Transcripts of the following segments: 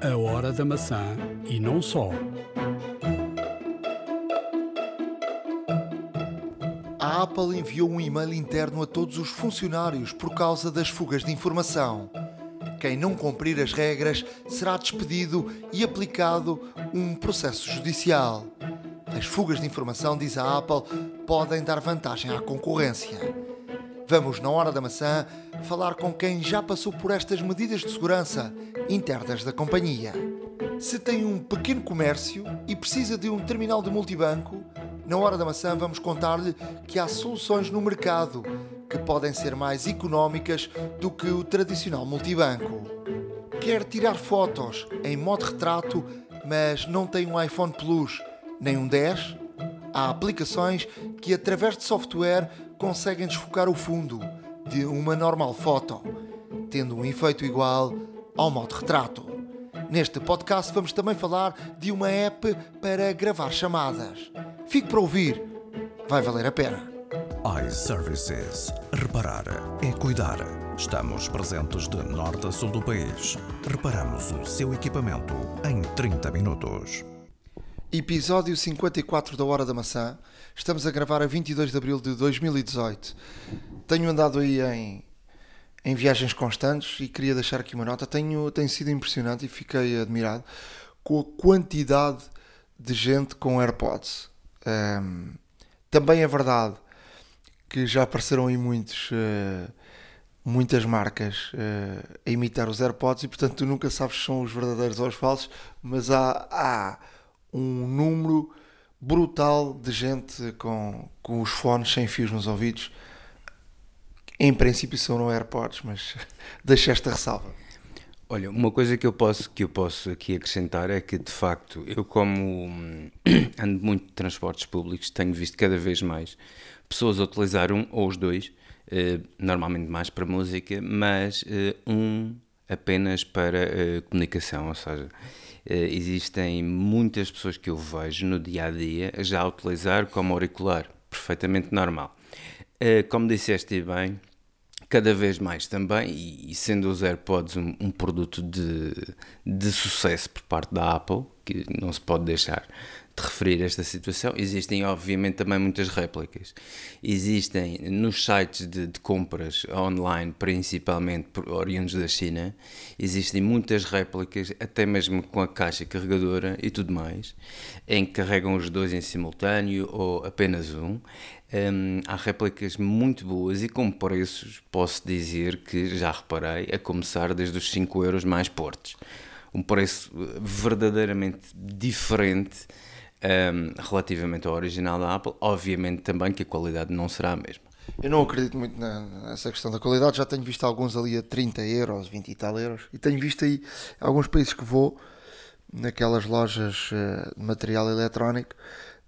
A hora da maçã e não só. A Apple enviou um e-mail interno a todos os funcionários por causa das fugas de informação. Quem não cumprir as regras será despedido e aplicado um processo judicial. As fugas de informação, diz a Apple, podem dar vantagem à concorrência. Vamos, na hora da maçã, falar com quem já passou por estas medidas de segurança internas da companhia. Se tem um pequeno comércio e precisa de um terminal de multibanco, na hora da maçã vamos contar-lhe que há soluções no mercado que podem ser mais económicas do que o tradicional multibanco. Quer tirar fotos em modo retrato, mas não tem um iPhone Plus nem um 10? Há aplicações que, através de software, conseguem desfocar o fundo de uma normal foto, tendo um efeito igual ao modo retrato. Neste podcast vamos também falar de uma app para gravar chamadas. Fique para ouvir, vai valer a pena iServices. Reparar é cuidar. Estamos presentes de norte a sul do país. Reparamos o seu equipamento em 30 minutos. Episódio 54 da Hora da Maçã. Estamos a gravar a 22 de abril de 2018. Tenho andado aí em, em viagens constantes e queria deixar aqui uma nota. Tenho, tem sido impressionante e fiquei admirado com a quantidade de gente com AirPods. Um, também é verdade que já apareceram aí muitos, uh, muitas marcas uh, a imitar os AirPods e portanto tu nunca sabes se são os verdadeiros ou os falsos, mas há, há um número brutal de gente com, com os fones sem fios nos ouvidos. Em princípio são no AirPods, mas deixa esta ressalva. Olha, uma coisa que eu posso que eu posso aqui acrescentar é que de facto eu como hum, ando muito de transportes públicos tenho visto cada vez mais pessoas utilizar um ou os dois, eh, normalmente mais para música, mas eh, um apenas para eh, comunicação, ou seja, existem muitas pessoas que eu vejo no dia a dia já a utilizar como auricular, perfeitamente normal. Como disseste bem, cada vez mais também, e sendo os AirPods um, um produto de, de sucesso por parte da Apple, que não se pode deixar de referir esta situação. Existem, obviamente, também muitas réplicas. Existem nos sites de, de compras online, principalmente oriundos da China, existem muitas réplicas, até mesmo com a caixa carregadora e tudo mais, em que carregam os dois em simultâneo ou apenas um. Um, há réplicas muito boas e com preços, posso dizer que já reparei, a começar desde os 5 euros mais portos. Um preço verdadeiramente diferente um, relativamente ao original da Apple, obviamente também que a qualidade não será a mesma. Eu não acredito muito nessa questão da qualidade, já tenho visto alguns ali a 30 euros, 20 e tal euros, e tenho visto aí alguns países que vou, naquelas lojas uh, de material eletrónico,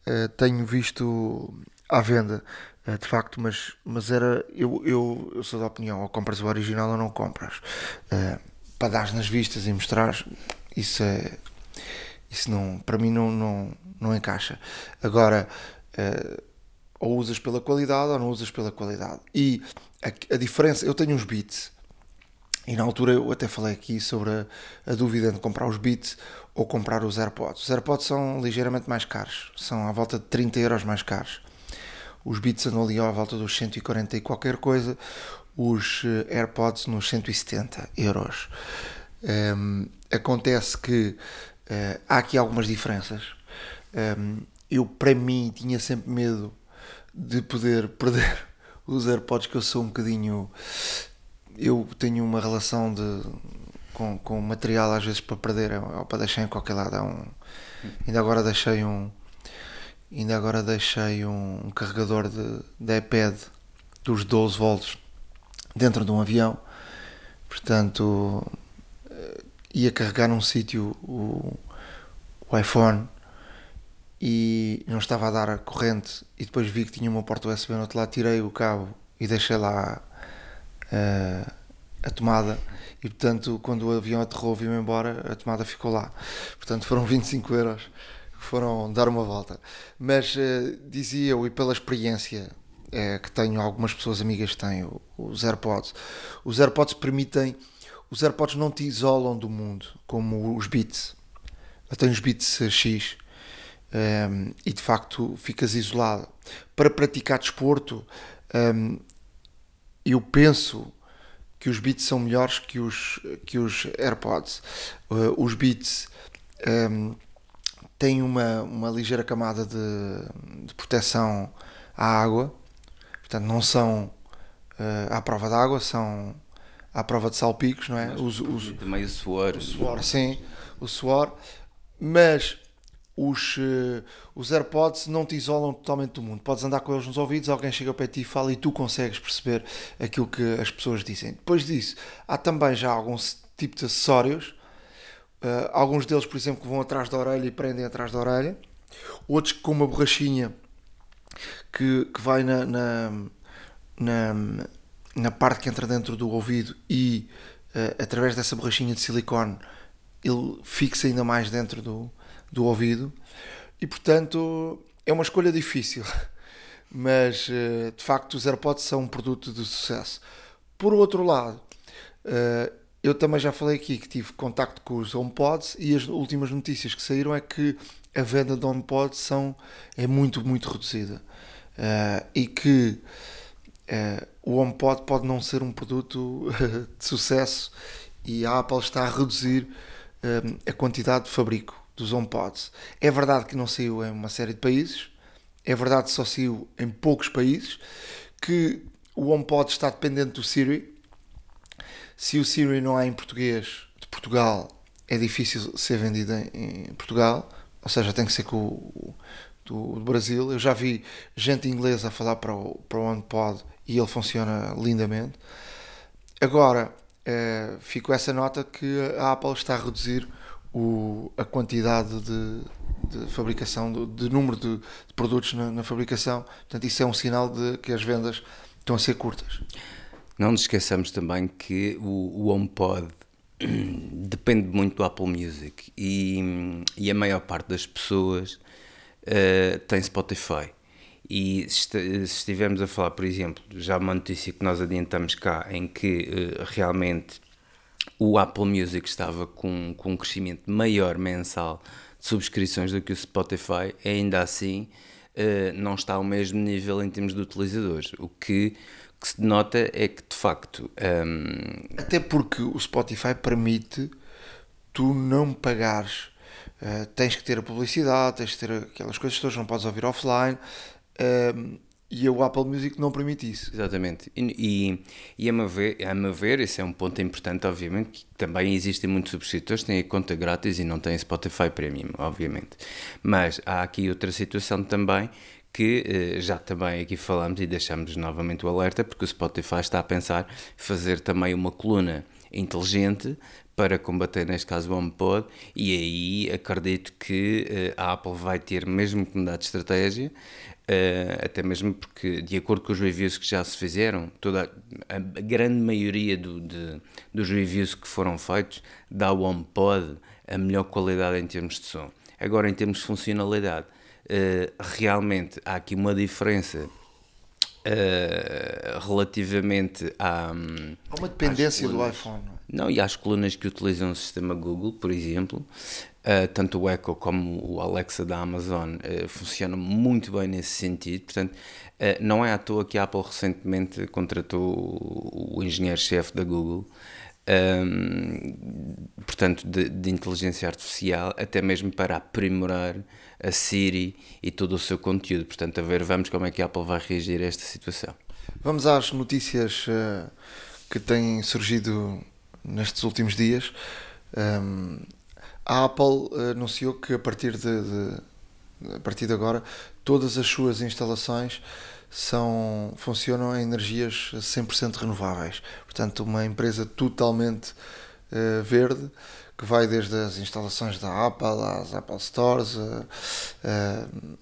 uh, tenho visto à venda, uh, de facto, mas, mas era, eu, eu, eu sou da opinião, ou compras o original ou não compras, para dar nas vistas e mostrar, isso é, isso não, para mim não, não, não encaixa. Agora, uh, ou usas pela qualidade ou não usas pela qualidade. E a, a, diferença, eu tenho uns beats, e na altura eu até falei aqui sobre a, a dúvida entre comprar os beats ou comprar os AirPods. Os AirPods são ligeiramente mais caros, são à volta de 30 euros mais caros. Os Beats andam ali à volta dos 140 e qualquer coisa, os eh, AirPods nos 170 euros. Um, ehm, acontece que uh, há aqui algumas diferenças. Um, eu, para mim, tinha sempre medo de poder perder os AirPods, que eu sou um bocadinho. Eu tenho uma relação de, com, com material, às vezes, para perder ou para deixar em qualquer lado. um, ainda agora deixei um. Ainda agora deixei um, um carregador de, de iPad dos 12 volts dentro de um avião. Portanto, eh, ia carregar num sítio o, o iPhone e não estava a dar a corrente e depois vi que tinha uma porta USB no outro lado, tirei o cabo e deixei lá uh, a tomada e portanto quando o avião aterrou viu embora, a tomada ficou lá. Portanto foram 25 euros que foram dar uma volta. Mas uh, dizia eu, e pela experiência uh, que tenho, algumas pessoas amigas têm os AirPods, os AirPods permitem os AirPods não te isolam do mundo, como os Beats. Eu tenho os Beats X um, e de facto ficas isolado. Para praticar desporto, um, eu penso que os Beats são melhores que os, que os AirPods. Uh, os Beats um, têm uma, uma ligeira camada de, de proteção à água, portanto, não são uh, à prova d'água, são à prova de salpicos, não é? Os, os, também o suor. O suor, sim, o suor, mas os, uh, os AirPods não te isolam totalmente do mundo. Podes andar com eles nos ouvidos, alguém chega para ti e fala e tu consegues perceber aquilo que as pessoas dizem. Depois disso, há também já alguns tipos de acessórios, uh, alguns deles, por exemplo, que vão atrás da orelha e prendem atrás da orelha, outros com uma borrachinha que, que vai na, na, na, na parte que entra dentro do ouvido e uh, através dessa borrachinha de silicone ele fixa ainda mais dentro do, do ouvido. E portanto é uma escolha difícil, mas eh, de facto os AirPods são um produto de sucesso. Por outro lado, eh, eu também já falei aqui que tive contacto com os HomePods e as últimas notícias que saíram é que a venda de HomePods são, é muito, muito reduzida. Eh, e que o HomePod pode não ser um produto de sucesso e a Apple está a reduzir a quantidade de fabrico dos HomePods. É verdade que não saiu em uma série de países, é verdade que só saiu em poucos países, que o HomePod está dependente do Siri. Se o Siri não há em português de Portugal, é difícil ser vendido em, Portugal, ou seja, tem que ser com o do, do, Brasil. Eu já vi gente inglesa a falar para o, para o HomePod e ele funciona lindamente. Agora, é, fico essa nota que a Apple está a reduzir o, a quantidade de, de fabricação, de, de número de, de produtos na, na, fabricação. Portanto, isso é um sinal de que as vendas estão a ser curtas. Não nos esqueçamos também que o, o HomePod depende muito do Apple Music e, e a maior parte das pessoas uh, tem Spotify. E se estivermos a falar, por exemplo, já uma notícia que nós adiantamos cá, em que uh, realmente o Apple Music estava com, com um crescimento maior mensal de subscrições do que o Spotify, ainda assim uh, não está ao mesmo nível em termos de utilizadores. O que, que se nota é que de facto. Um... Ehm, Até porque o Spotify permite tu não pagares. Uh, tens que ter a publicidade, tens que ter aquelas coisas todas, não podes ouvir offline. Uh, e o Apple Music não permite isso. Exatamente. E, e, e a, meu ver, a meu ver, esse é um ponto importante, obviamente, que também existem muitos subscritores que têm a conta grátis e não têm Spotify Premium, obviamente. Mas há aqui outra situação também que eh, já também aqui falamos e deixamos novamente o alerta, porque o Spotify está a pensar fazer também uma coluna inteligente para combater, neste caso, o HomePod, e aí acredito que uh, a Apple vai ter mesmo que mudar de estratégia, uh, até mesmo porque, de acordo com os reviews que já se fizeram, toda a, a grande maioria do, de, dos reviews que foram feitos dá ao HomePod a melhor qualidade em termos de som. Agora, em termos de funcionalidade, uh, realmente há aqui uma diferença Uh, relativamente à. Há uma dependência do iPhone. Não, e às colunas que utilizam o sistema Google, por exemplo, uh, tanto o Echo como o Alexa da Amazon uh, funcionam muito bem nesse sentido. Portanto, não é à toa que a Apple recentemente contratou o engenheiro-chefe da Google. Um, portanto, de, de inteligência artificial, até mesmo para aprimorar a Siri e todo o seu conteúdo. Portanto, a ver, vamos como é que a Apple vai reagir a esta situação. Vamos às notícias uh, que têm surgido nestes últimos dias. Um, a Apple anunciou que a partir de, de, a partir de agora todas as suas instalações são funcionam em energias 100% renováveis. Portanto, uma empresa totalmente uh, verde que vai desde as instalações da Apple às Apple Stores a,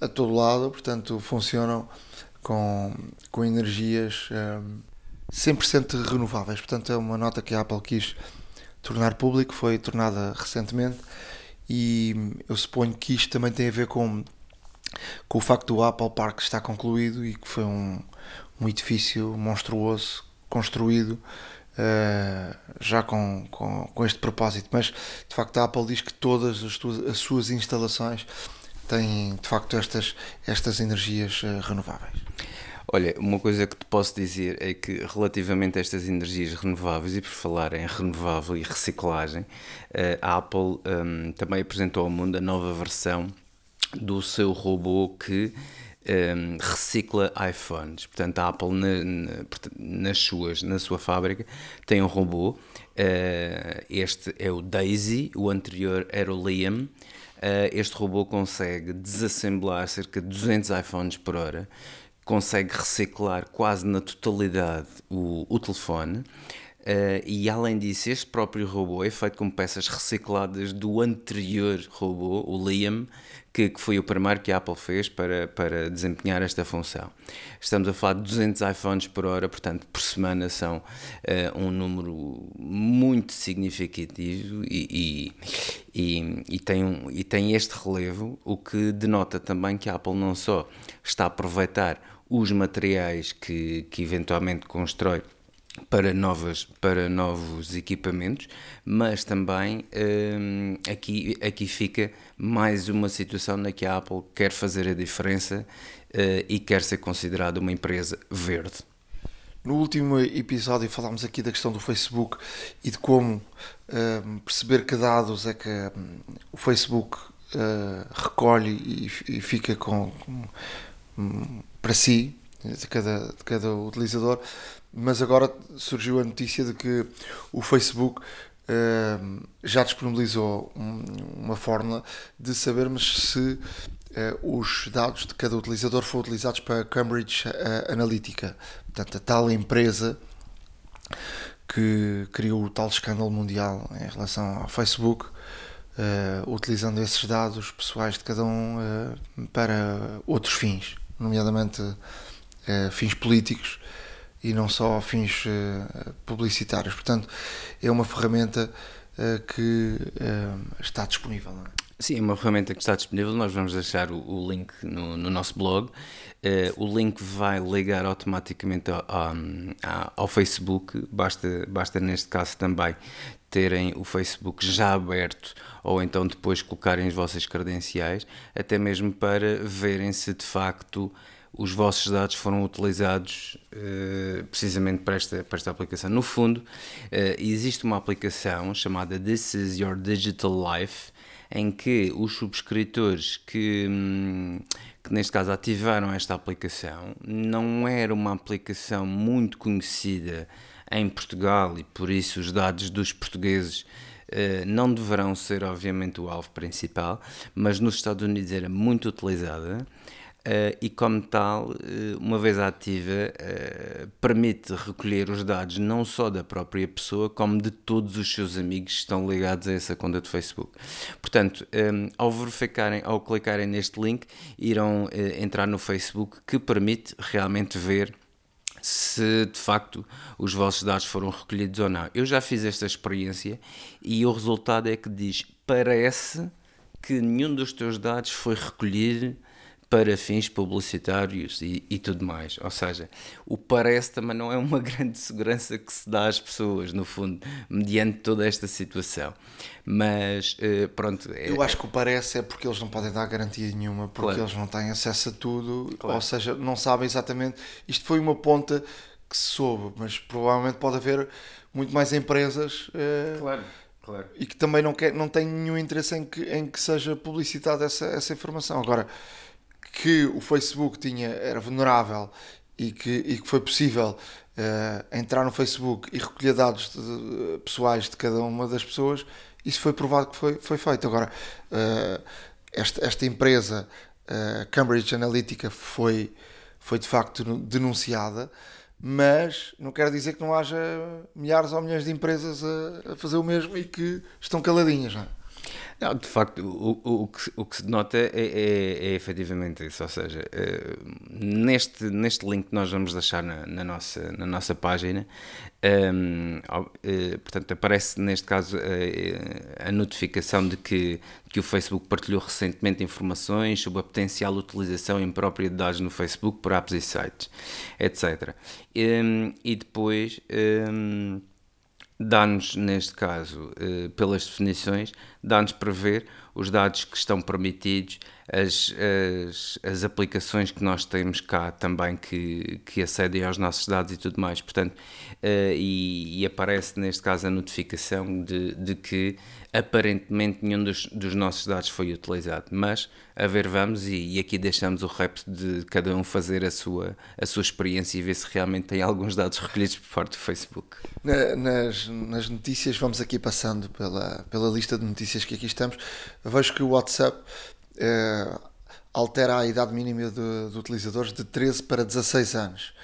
a, a todo lado, portanto funcionam com, com energias um, 100% renováveis. Portanto, é uma nota que a Apple quis tornar público, foi tornada recentemente e eu suponho que isto também tem a ver com, com o facto do Apple Park estar concluído e que foi um, um edifício monstruoso construído uh, já com, com, com, este propósito, mas de facto a Apple diz que todas as, tuas, as suas instalações têm de facto estas, estas energias uh, renováveis. Olha, uma coisa que te posso dizer é que relativamente a estas energias renováveis e por falar em renovável e reciclagem, a Apple um, também apresentou ao mundo a nova versão do seu robô que um, recicla iPhones. Portanto, a Apple na, na, nas suas, na sua fábrica tem um robô. Uh, este é o Daisy, o anterior era o Liam. Uh, este robô consegue desassemblar cerca de 200 iPhones por hora, consegue reciclar quase na totalidade o, o telefone. Uh, e além disso, este próprio robô é feito com peças recicladas do anterior robô, o Liam, que, que, foi o primeiro que a Apple fez para, para desempenhar esta função. Estamos a falar de 200 iPhones por hora, portanto, por semana são uh, um número muito significativo e, e, e, tem um, e tem este relevo, o que denota também que a Apple não só está a aproveitar os materiais que, que eventualmente constrói para, novas, para novos equipamentos, mas também um, aqui, aqui fica mais uma situação na que a Apple quer fazer a diferença uh, e quer ser considerada uma empresa verde. No último episódio falámos aqui da questão do Facebook e de como uh, perceber que dados é que um, o Facebook uh, recolhe e, e, fica com, com um, para si, de cada, de cada utilizador mas agora surgiu a notícia de que o Facebook uh, já disponibilizou um, uma fórmula de sabermos se uh, os dados de cada utilizador foram utilizados para Cambridge uh, Analytica, portanto, a tal empresa que criou o tal escândalo mundial em relação ao Facebook, utilizando esses dados pessoais de cada um para outros fins, nomeadamente fins políticos e não só fins uh, publicitários. Portanto, é uma ferramenta uh, que uh, está disponível. Não é? Sim, é uma ferramenta que está disponível. Nós vamos deixar o, o link no, no, nosso blog. o link vai ligar automaticamente ao, ao, ao, Facebook. Basta, basta, neste caso, também terem o Facebook já aberto ou então depois colocarem as vossas credenciais, até mesmo para verem se de facto os vossos dados foram utilizados uh, precisamente para esta, para esta aplicação. No fundo, uh, existe uma aplicação chamada This is Your Digital Life, em que os subscritores que, hum, que neste caso ativaram esta aplicação, não era uma aplicação muito conhecida em Portugal e por isso os dados dos portugueses Uh, não deverão ser, obviamente, o alvo principal, mas nos Estados Unidos era muito utilizada. Uh, e, como tal, uh, uma vez ativa, uh, permite recolher os dados não só da própria pessoa, como de todos os seus amigos que estão ligados a essa conta de Facebook. Portanto, um, ao verificarem, ao clicarem neste link, irão entrar no Facebook, que permite realmente ver se de facto os vossos dados foram recolhidos ou não. Eu já fiz esta experiência e o resultado é que diz: parece que nenhum dos teus dados foi recolhido para fins publicitários e, e, tudo mais. Ou seja, o parece também não é uma grande segurança que se dá às pessoas, no fundo, mediante toda esta situação. Mas, uh, pronto. É, Eu acho que o parece é porque eles não podem dar garantia nenhuma, porque claro. eles não têm acesso a tudo, claro. ou seja, não sabem exatamente. Isto foi uma ponta que se soube, mas provavelmente pode haver muito mais empresas. Uh, claro. Claro. E que também não, quer, não têm nenhum interesse em que, em que seja publicitada essa, essa informação. Agora, que o Facebook tinha, era vulnerável e que, e que foi possível uh, entrar no Facebook e recolher dados de, pessoais de cada uma das pessoas, isso foi provado que foi, foi feito. Agora, uh, esta, esta empresa, uh, Cambridge Analytica, foi, foi de facto denunciada, mas não quer dizer que não haja milhares ou milhões de empresas a, a fazer o mesmo e que estão caladinhas. Não é? Não, de facto, o, o, o, que, o que se nota é, é, é efetivamente isso. Ou seja, uh, neste, neste link que nós vamos deixar na, na nossa, na nossa página, ehm, eh, portanto, aparece neste caso a notificação de que, que o Facebook partilhou recentemente informações sobre a potencial utilização em própria de dados no Facebook por apps e sites, etc. Ehm, e depois. Dá-nos, neste caso, eh, pelas definições, dá-nos para ver os dados que estão permitidos, as, as, as, aplicações que nós temos cá também que, que acedem aos nossos dados e tudo mais. Portanto, uh, e, e, aparece neste caso a notificação de, de que aparentemente nenhum dos, dos, nossos dados foi utilizado. Mas a ver, vamos, e, e, aqui deixamos o repto de cada um fazer a sua, a sua experiência e ver se realmente tem alguns dados recolhidos por parte do Facebook. Nas, nas notícias, vamos aqui passando pela, pela lista de notícias que aqui estamos. Vejo que o WhatsApp altera a idade mínima de, de, utilizadores de 13 para 16 anos.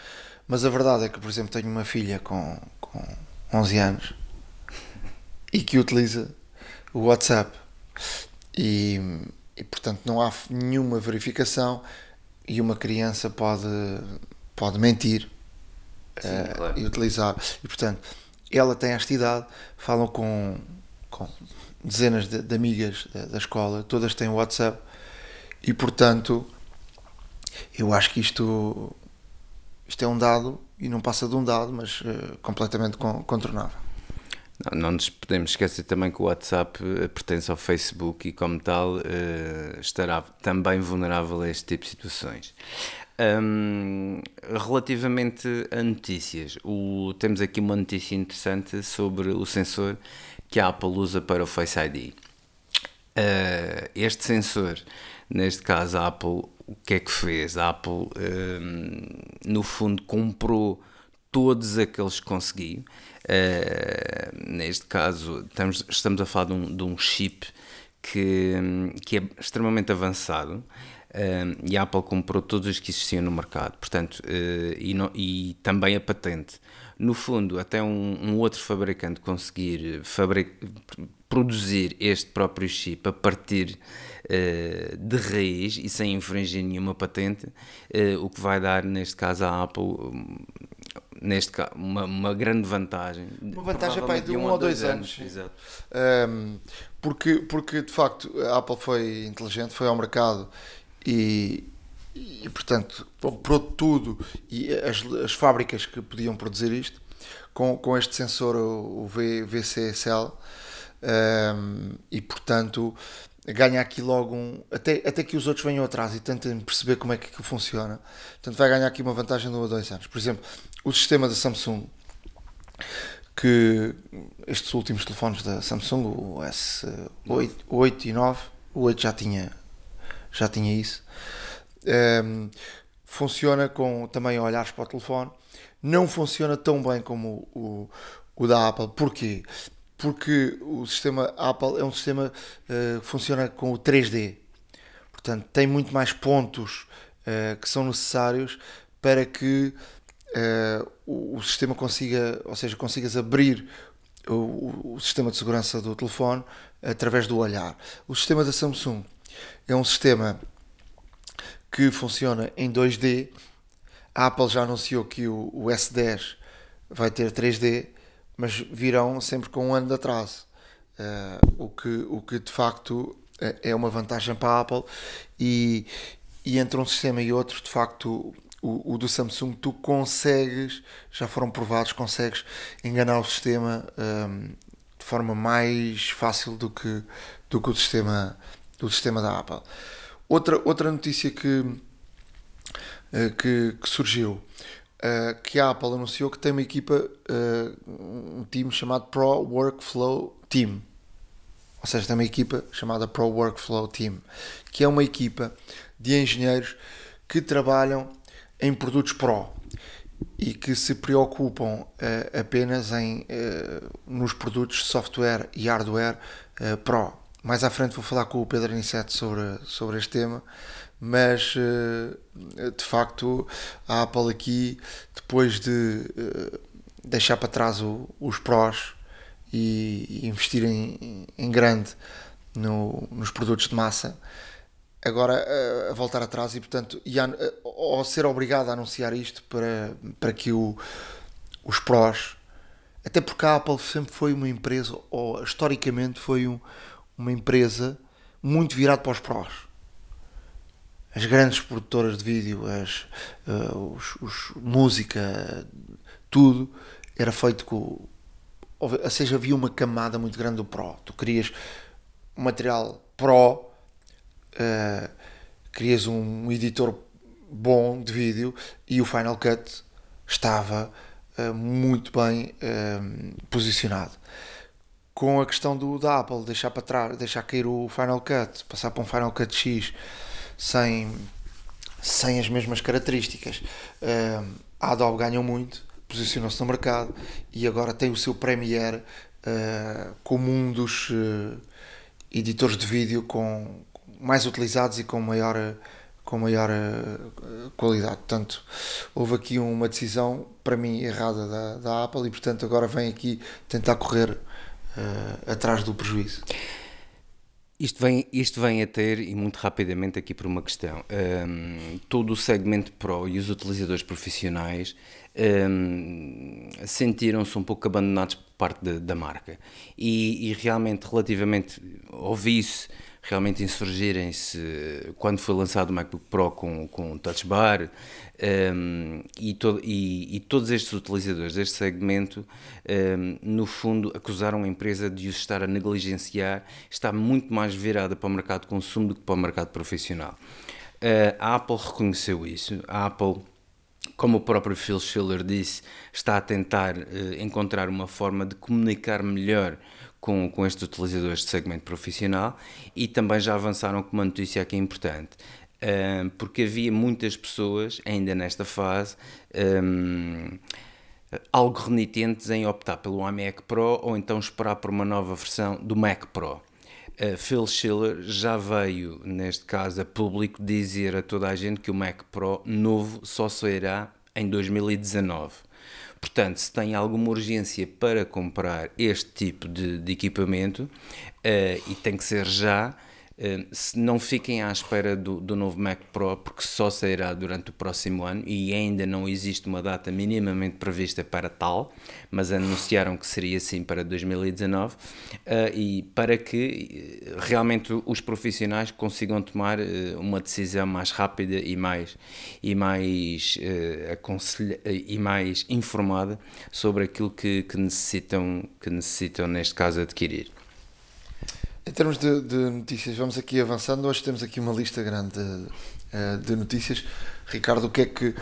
Mas a verdade é que, por exemplo, tenho uma filha com, com 11 anos e que utiliza o WhatsApp e, e portanto não há nenhuma verificação e uma criança pode, pode mentir Sim, uh, claro. e utilizar. E portanto, ela tem esta idade, falam com, com dezenas de, de amigas da, da, escola, todas têm WhatsApp e portanto eu acho que isto isto é um dado e não passa de um dado, mas uh, completamente contornável. Não, não, nos podemos esquecer também que o WhatsApp eh, pertence ao Facebook e, como tal, uh, estará também vulnerável a este tipo de situações. Um, relativamente a notícias, o, temos aqui uma notícia interessante sobre o sensor que a Apple usa para o Face ID. Uh, este sensor, neste caso a Apple, o que é que fez? A Apple, uh, no fundo, comprou todos aqueles que conseguiu. Uh, neste caso, estamos, estamos a falar de um, de um chip que, que é extremamente avançado. Uh, e a Apple comprou todos os que existiam no mercado, portanto, uh, e, no, e, também a patente. No fundo, até um, um outro fabricante conseguir fabric, produzir este próprio chip a partir uh, de raiz e sem infringir nenhuma patente, o que vai dar, neste caso, à Apple. Neste caso, uma, uma grande vantagem. Uma vantagem para de um, um ou dois, dois anos. anos. Exato. Um, porque, porque de facto a Apple foi inteligente, foi ao mercado e, e portanto comprou tudo e as, as fábricas que podiam produzir isto com, com este sensor o v, VCSL um, e portanto ganha aqui logo um até, até que os outros venham atrás e tentem perceber como é que aquilo funciona portanto vai ganhar aqui uma vantagem de um a dois anos por exemplo o sistema da Samsung que estes últimos telefones da Samsung o S8 8 e 9 o 8 já tinha já tinha isso. Um, ehm, funciona com também olhares para o telefone. Não funciona tão bem como o, o, o da Apple. Porquê? Porque o sistema Apple é um sistema uh, que funciona com o 3D. Portanto, tem muito mais pontos uh, que são necessários para que uh, o, o, sistema consiga, ou seja, consigas abrir o, o, sistema de segurança do telefone através do olhar. O sistema da Samsung é um sistema que funciona em 2D. A Apple já anunciou que o, o S10 vai ter 3D, mas virão sempre com um ano de atraso. Uh, o, que, o que de facto é, é uma vantagem para a Apple. E, e entre um sistema e outro, de facto, o, o, do Samsung, tu consegues, já foram provados, consegues enganar o sistema um, de forma mais fácil do que, do que o sistema do sistema da Apple. Outra, outra notícia que, eh, que, que surgiu, uh, que a Apple anunciou que tem uma equipa, uh, um time chamado Pro Workflow Team. Ou seja, tem uma equipa chamada Pro Workflow Team, que é uma equipa de engenheiros que trabalham em produtos Pro e que se preocupam uh, apenas em, nos produtos software e hardware Pro mais à frente vou falar com o Pedro Aniceto sobre, sobre este tema, mas eh, de facto a Apple aqui, depois de eh, deixar para trás o, os prós e, investir em, em grande no, nos produtos de massa, agora a, a voltar atrás e portanto e a, ao ser obrigado a anunciar isto para, para que o, os prós até porque a Apple sempre foi uma empresa ou historicamente foi um, uma empresa muito virada para os prós. As grandes produtoras de vídeo, as, uh, os, os, música, tudo era feito com, ou seja, havia uma camada muito grande do Pro. Tu querias um material Pro, uh, querias um editor bom de vídeo e o Final Cut estava uh, muito bem uh, posicionado. Com a questão do, da Apple deixar para trás, deixar cair o Final Cut, passar para um Final Cut X sem, sem as mesmas características, a Adobe ganhou muito posicionou-se no mercado e agora tem o seu Premiere uh, como um dos uh, editores de vídeo com, mais utilizados e com maior, com maior uh, qualidade. Portanto, houve aqui uma decisão, para mim, errada da, da Apple e, portanto, agora vem aqui tentar correr atrás do prejuízo. Isto vem, isto vem a ter, e muito rapidamente aqui por uma questão, um, todo o segmento Pro e os utilizadores profissionais um, sentiram-se um pouco abandonados por parte de, da marca. E, e, realmente, relativamente, ouvi-se realmente insurgirem-se quando foi lançado o MacBook Pro com, com Touch Bar um, e, to, e, e, todos estes utilizadores deste segmento, um, no fundo, acusaram a empresa de os estar a negligenciar, está muito mais virada para o mercado de consumo do que para o mercado profissional. Uh, a Apple reconheceu isso, a Apple como o próprio Phil Schiller disse, está a tentar uh, encontrar uma forma de comunicar melhor com, com estes utilizadores de segmento profissional e também já avançaram com uma notícia aqui importante. Porque havia muitas pessoas, ainda nesta fase, um, algo renitentes em optar pelo iMac Pro ou então esperar por uma nova versão do Mac Pro. Uh, Phil Schiller já veio, neste caso, a público dizer a toda a gente que o Mac Pro novo só sairá em 2019. Portanto, se tem alguma urgência para comprar este tipo de, de equipamento, uh, e tem que ser já, se não fiquem à espera do, do, novo Mac Pro, porque só sairá durante o próximo ano e ainda não existe uma data minimamente prevista para tal, mas anunciaram que seria sim para 2019 eh, e para que eh, realmente os profissionais consigam tomar eh, uma decisão mais rápida e mais, e mais, aconselha, e mais informada sobre aquilo que, que, necessitam, que necessitam, neste caso, adquirir. Em termos de, de, notícias, vamos aqui avançando. Hoje temos aqui uma lista grande de, eh, de, notícias. Ricardo, o que é que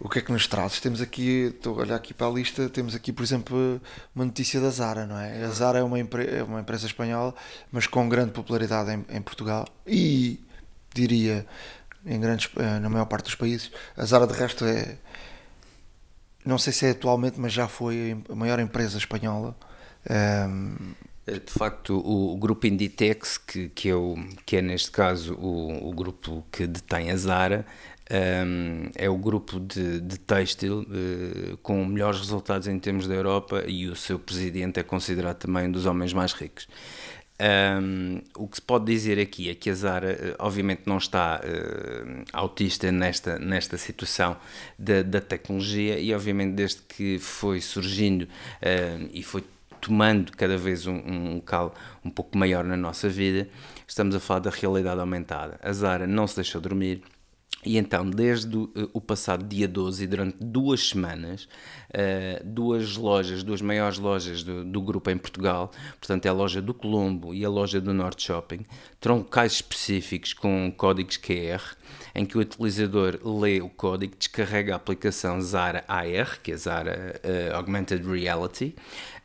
o que é que nos trazes? Temos aqui, estou a olhar aqui para a lista, temos aqui, por exemplo, uma notícia da Zara, não é? A Zara é uma, é uma empresa espanhola, mas com grande popularidade em, em Portugal e diria em grandes, eh, na maior parte dos países. A Zara, de resto, é não sei se é atualmente, mas já foi a maior empresa espanhola. Um, ehm, eh, de facto, o, grupo Inditex, que, que, é o, que é neste caso o, o grupo que detém a Zara, um, ehm, é o grupo de, de têxtil uh, com melhores resultados em termos da Europa e o seu presidente é considerado também um dos homens mais ricos. Um, ehm, o que se pode dizer aqui é que a Zara, uh, obviamente, não está uh, autista nesta, nesta situação da, da tecnologia e, obviamente, desde que foi surgindo e foi tomando cada vez um, um local um pouco maior na nossa vida, estamos a falar da realidade aumentada. A Zara não se deixou dormir. E então, desde o passado dia 12 e durante duas semanas, eh, duas lojas, duas maiores lojas do, do, grupo em Portugal, portanto é a loja do Colombo e a loja do Norte Shopping, terão locais específicos com códigos QR, em que o utilizador lê o código, descarrega a aplicação Zara AR, que é Zara uh, Augmented Reality,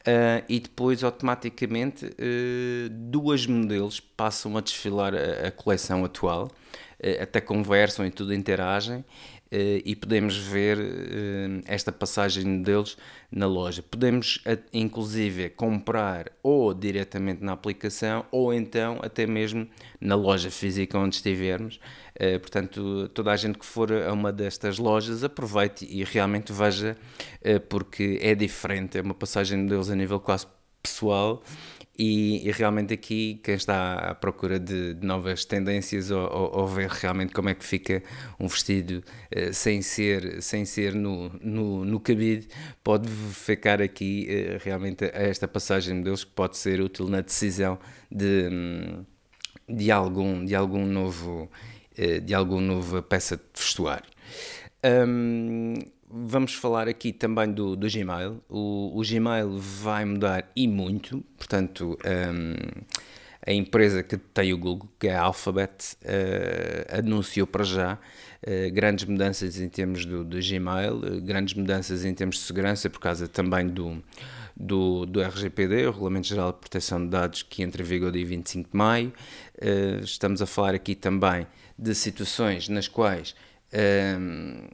Uh, e depois automaticamente uh, duas modelos passam a desfilar a, a coleção atual, uh, até conversam e tudo interagem e podemos ver esta passagem deles na loja. Podemos inclusive comprar ou diretamente na aplicação ou então até mesmo na loja física onde estivermos. Portanto, toda a gente que for a uma destas lojas aproveite e realmente veja, porque é diferente, é uma passagem deles a nível quase pessoal. E, e, realmente aqui quem está à procura de, de novas tendências ou, ou, ou, ver realmente como é que fica um vestido uh, sem ser, sem ser no, no, no cabide, pode ficar aqui uh, realmente a esta passagem de modelos que pode ser útil na decisão de, de, algum, de algum novo eh, de alguma nova peça de vestuário. Um, vamos falar aqui também do, do Gmail. O, o, Gmail vai mudar e muito, portanto, um, a empresa que tem o Google, que é a Alphabet, uh, anunciou para já uh, grandes mudanças em termos do, do Gmail, uh, grandes mudanças em termos de segurança, por causa também do, do, do RGPD, o Regulamento Geral de Proteção de Dados, que entra em vigor dia 25 de maio. estamos a falar aqui também de situações nas quais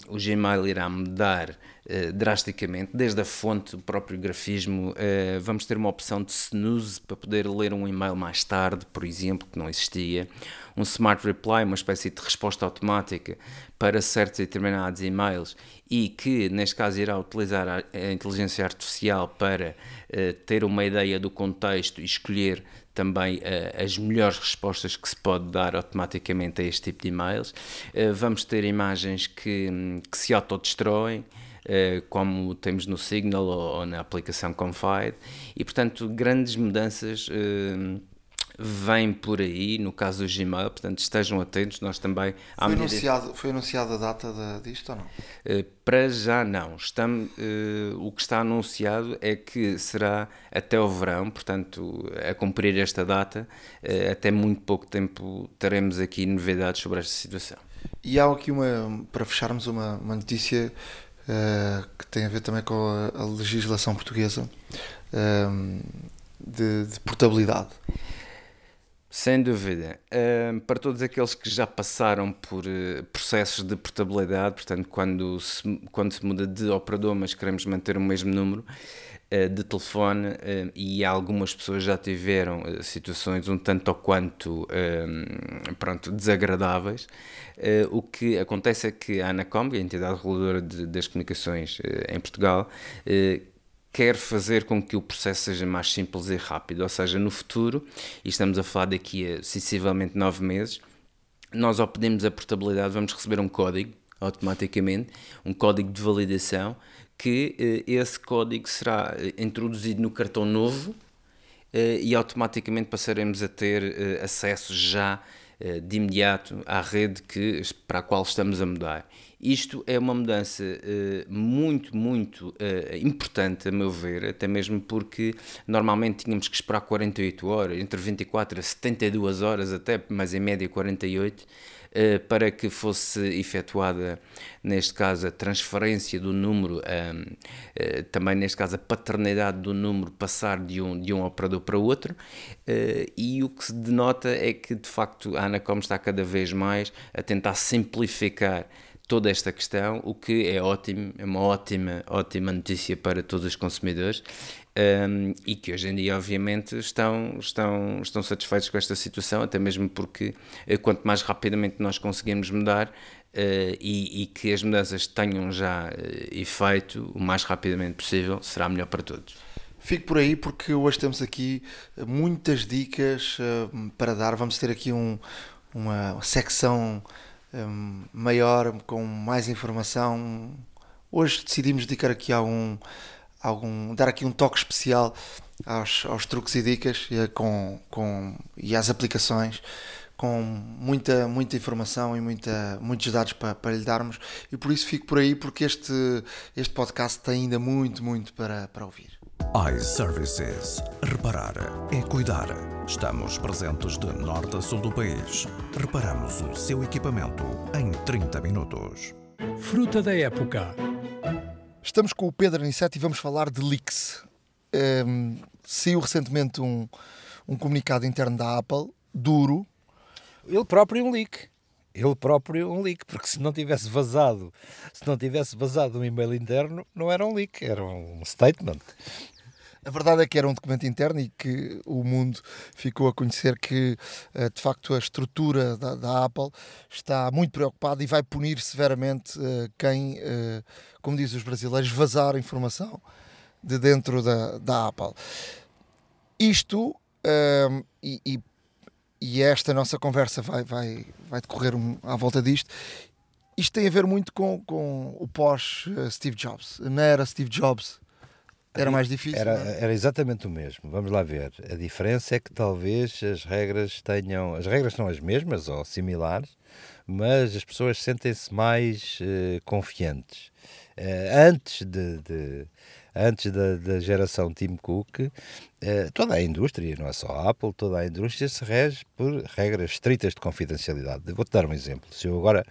o Gmail irá mudar uh, drasticamente, desde a fonte, o próprio grafismo. Uh, vamos ter uma opção de snooze para poder ler um e-mail mais tarde, por exemplo, que não existia. Um Smart Reply, uma espécie de resposta automática para certos e determinados e-mails e que, neste caso, irá utilizar a, a inteligência artificial para uh, ter uma ideia do contexto e escolher também uh, as melhores respostas que se pode dar automaticamente a este tipo de e-mails. Uh, vamos ter imagens que, que se autodestroem, uh, como temos no Signal ou, na aplicação Confide, e portanto grandes mudanças vem por aí, no caso do Gmail, portanto estejam atentos, nós também... Foi, anunciado, foi anunciada a data de, disto ou não? Uh, para já não. Estamos, uh, o que está anunciado é que será até o verão, portanto, a cumprir esta data, uh, até muito pouco tempo teremos aqui novidades sobre esta situação. E há aqui uma, para fecharmos, uma, uma notícia que tem a ver também com a, a legislação portuguesa de, de portabilidade. Sem dúvida. Uh, para todos aqueles que já passaram por uh, processos de portabilidade, portanto, quando se, quando se muda de operador, mas queremos manter o mesmo número uh, de telefone, e algumas pessoas já tiveram situações um tanto ou quanto pronto, desagradáveis, o que acontece é que a Anacom, a entidade reguladora de, das comunicações em Portugal, quer fazer com que o processo seja mais simples e rápido, ou seja, no futuro, e estamos a falar daqui a sensivelmente nove meses, nós ao pedirmos a portabilidade vamos receber um código automaticamente, um código de validação, que eh, esse código será eh, introduzido no cartão novo eh, e automaticamente passaremos a ter eh, acesso já eh, de imediato à rede que, para a qual estamos a mudar. Isto é uma mudança uh, muito, muito uh, importante, a meu ver, até mesmo porque normalmente tínhamos que esperar 48 horas, entre 24 a 72 horas, até, mas em média 48, uh, para que fosse efetuada, neste caso, a transferência do número, também neste caso, a paternidade do número passar de um, de um operador para outro. e o que se denota é que, de facto, a Anacom está cada vez mais a tentar simplificar toda esta questão, o que é ótimo, é uma ótima, ótima notícia para todos os consumidores um, e que hoje em dia, obviamente, estão, estão, estão satisfeitos com esta situação, até mesmo porque uh, quanto mais rapidamente nós conseguimos mudar uh, e, e, que as mudanças tenham já uh, efeito o mais rapidamente possível, será melhor para todos. Fico por aí porque hoje temos aqui muitas dicas para dar. Vamos ter aqui um, uma secção um, maior, com mais informação. Hoje decidimos dedicar aqui algum, algum dar aqui um toque especial aos, aos truques e dicas e, com, com, e às aplicações com muita, muita informação e muita, muitos dados para, para lhe darmos e por isso fico por aí porque este, este podcast tem ainda muito, muito para, para ouvir iServices. Reparar é cuidar. Estamos presentes de norte a sul do país. Reparamos o seu equipamento em 30 minutos. Fruta da época. Estamos com o Pedro Aniceto e vamos falar de leaks. Um, ehm, saiu recentemente um, um comunicado interno da Apple, duro. Ele próprio um leak ele próprio um leak, porque se não tivesse vazado, se não tivesse vazado um e-mail interno, não era um leak, era um statement. A verdade é que era um documento interno e que o mundo ficou a conhecer que, eh, de facto, a estrutura da, da Apple está muito preocupada e vai punir severamente eh, quem, eh, como dizem os brasileiros, vazar informação de dentro da, da Apple. Isto, e, e, e, esta nossa conversa vai, vai, vai decorrer à volta disto, isto tem a ver muito com, com o pós-Steve Jobs. Não era Steve Jobs era mais difícil. Era, é? era exatamente o mesmo. Vamos lá ver. A diferença é que talvez as regras tenham. As regras são as mesmas ou similares, mas as pessoas sentem-se mais uh, confiantes. antes de, de antes da, da, geração Tim Cook, toda a indústria, não é só a Apple, toda a indústria se rege por regras estritas de confidencialidade. Vou-te dar um exemplo. Se eu agora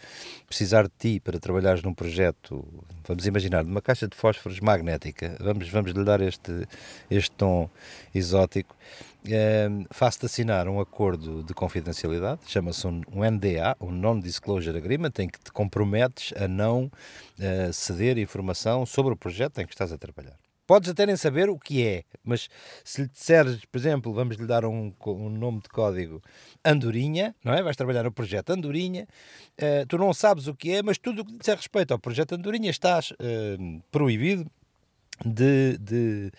precisar de ti para trabalhares num projeto, vamos imaginar, de uma caixa de fósforos magnética, vamos, vamos lhe dar este, este tom exótico, faço-te assinar um acordo de confidencialidade, chama-se um, um, NDA, um Non-Disclosure Agreement, em que te comprometes a não uh, ceder informação sobre o projeto em que estás a trabalhar. Podes até nem saber o que é, mas se lhe disseres, por exemplo, vamos lhe dar um, um nome de código Andorinha, não é? Vais trabalhar no projeto Andorinha, uh, tu não sabes o que é, mas tudo o que diz respeito ao projeto Andorinha estás uh, proibido de, de,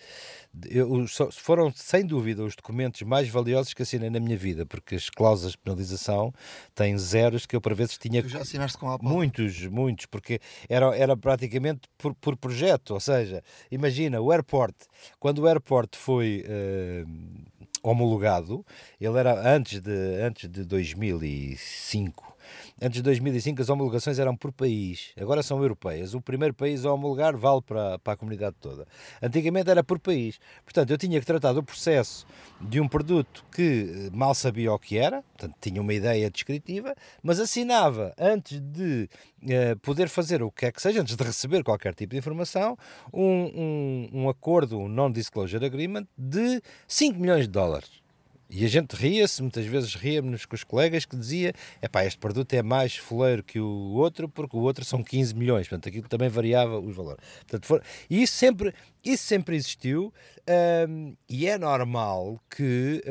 de eu, foram sem dúvida os documentos mais valiosos que assinei na minha vida, porque as cláusulas de penalização têm zeros que eu por vezes tinha. Tu já assinaste com a Apple? Muitos, muitos, porque era, era praticamente por, por projeto, ou seja, imagina o airport, quando o airport foi uh, homologado, ele era antes de, antes de 2005 Antes de 2005 as homologações eram por país, agora são europeias. O primeiro país a homologar vale para, para a comunidade toda. Antigamente era por país. Portanto, eu tinha que tratar do processo de um produto que eh, mal sabia o que era, portanto, tinha uma ideia descritiva, mas assinava antes de uh, poder fazer o que é que seja, antes de receber qualquer tipo de informação, um, um, um acordo, um non-disclosure agreement de 5 milhões de dólares. E a gente ria-se, muitas vezes ríamos com os colegas que dizia, é este produto é mais foleiro que o outro, porque o outro são 15 milhões, portanto aquilo também variava os valores. Portanto, for, e isso sempre, isso sempre existiu um, e é normal que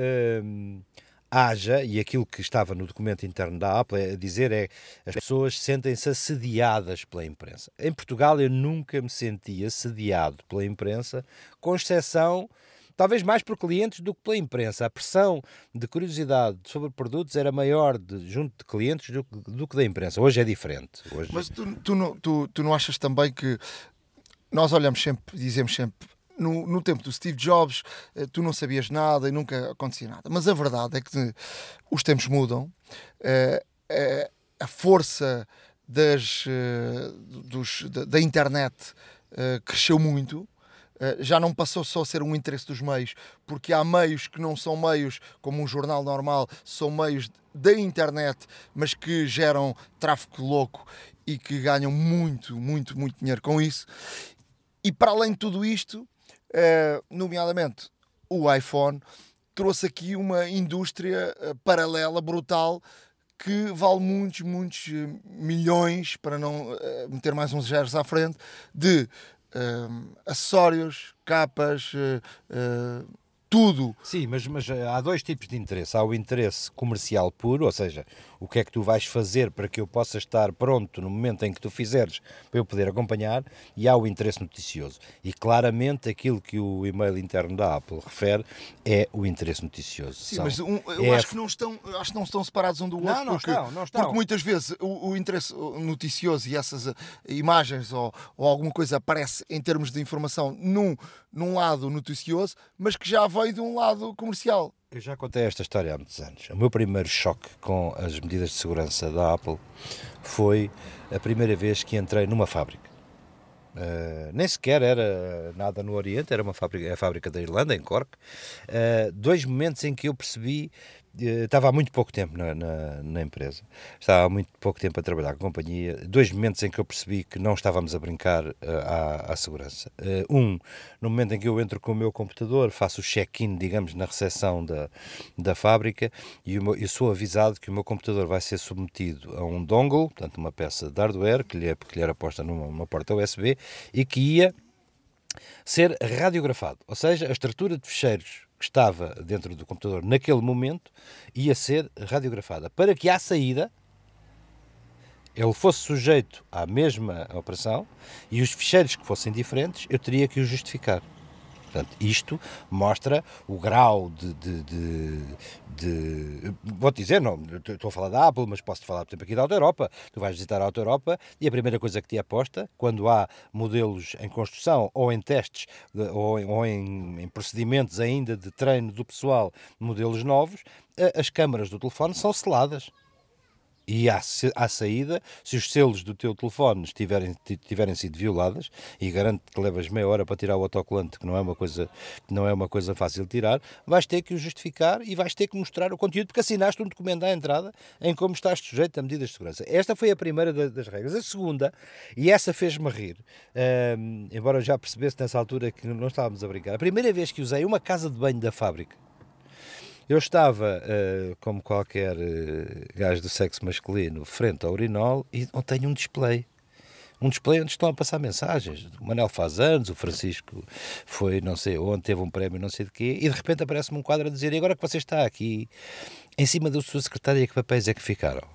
um, haja, e aquilo que estava no documento interno da Apple é dizer é as pessoas sentem-se assediadas pela imprensa. Em Portugal eu nunca me senti assediado pela imprensa, com exceção talvez mais por clientes do que pela imprensa. A pressão de curiosidade sobre produtos era maior de, junto de clientes do, do, que da imprensa. Hoje é diferente. Hoje... Mas tu, tu, não, tu, tu não achas também que nós olhamos sempre, dizemos sempre, no, no, tempo do Steve Jobs, eh, tu não sabias nada e nunca acontecia nada. Mas a verdade é que os tempos mudam, é, é, a força das, dos, da, internet cresceu muito eh, já não passou só a ser um interesse dos meios, porque há meios que não são meios como um jornal normal, são meios da internet, mas que geram tráfego louco e que ganham muito, muito, muito dinheiro com isso. E para além de tudo isto, eh, nomeadamente o iPhone, trouxe aqui uma indústria eh, paralela, brutal, que vale muitos, muitos milhões, para não meter mais uns zeros à frente, de uh, acessórios, capas, uh, tudo. Sim, mas, mas há dois tipos de interesse. Há o interesse comercial puro, ou seja, o que é que tu vais fazer para que eu possa estar pronto no momento em que tu fizeres para eu poder acompanhar, e há o interesse noticioso. E claramente aquilo que o e-mail interno da Apple refere é o interesse noticioso. Sim, São, mas um, eu é acho, que não estão, acho que não estão separados um do outro. Não, não porque, estão, não estão. Porque muitas vezes o, o interesse noticioso e essas eh, imagens ou, ou alguma coisa aparece em termos de informação num, num lado noticioso, mas que já veio de um lado comercial. Eu já contei esta história há muitos anos. O meu primeiro choque com as medidas de segurança da Apple foi a primeira vez que entrei numa fábrica. Uh, nem sequer era nada no Oriente, era uma fábrica, a fábrica da Irlanda, em Cork. Uh, dois momentos em que eu percebi estava há muito pouco tempo na, na, na, empresa, estava há muito pouco tempo a trabalhar com a companhia. Dois momentos em que eu percebi que não estávamos a brincar uh, à, à, segurança. Uh, um, no momento em que eu entro com o meu computador, faço o check-in, digamos, na recepção da, da fábrica e meu, eu sou avisado que o meu computador vai ser submetido a um dongle, portanto, uma peça de hardware que lhe, é, que lhe era posta numa porta USB e que ia ser radiografado, ou seja, a estrutura de fecheiros que estava dentro do computador naquele momento ia ser radiografada para que à saída ele fosse sujeito à mesma operação e os ficheiros que fossem diferentes eu teria que os justificar. Portanto, isto mostra o grau de. de, de, de Vou-te dizer, não, estou a falar da Apple, mas posso falar, por exemplo, aqui da Auto Europa. Tu vais visitar a Auto Europa e a primeira coisa que te aposta, quando há modelos em construção ou em testes ou, ou em, em procedimentos ainda de treino do pessoal, modelos novos, as câmaras do telefone são seladas. E à, à, saída, se os selos do teu telefone estiverem, tiverem sido violadas, e garanto que levas meia hora para tirar o autocolante, que não é uma coisa, não é uma coisa fácil de tirar, vais ter que o justificar e vais ter que mostrar o conteúdo, porque assinaste um documento à entrada em como estás sujeito a medidas de segurança. Esta foi a primeira das regras. A segunda, e essa fez-me rir, um, embora eu já percebesse nessa altura que não estávamos a brincar, a primeira vez que usei uma casa de banho da fábrica, eu estava, uh, como qualquer uh, gajo do sexo masculino, frente ao urinol e não tenho um display. Um display onde estão a passar mensagens. O Manel faz anos, o Francisco foi não sei onde, teve um prémio não sei de quê, e de repente aparece-me um quadro a dizer: e agora que você está aqui, em cima da sua secretária, que papéis é que ficaram?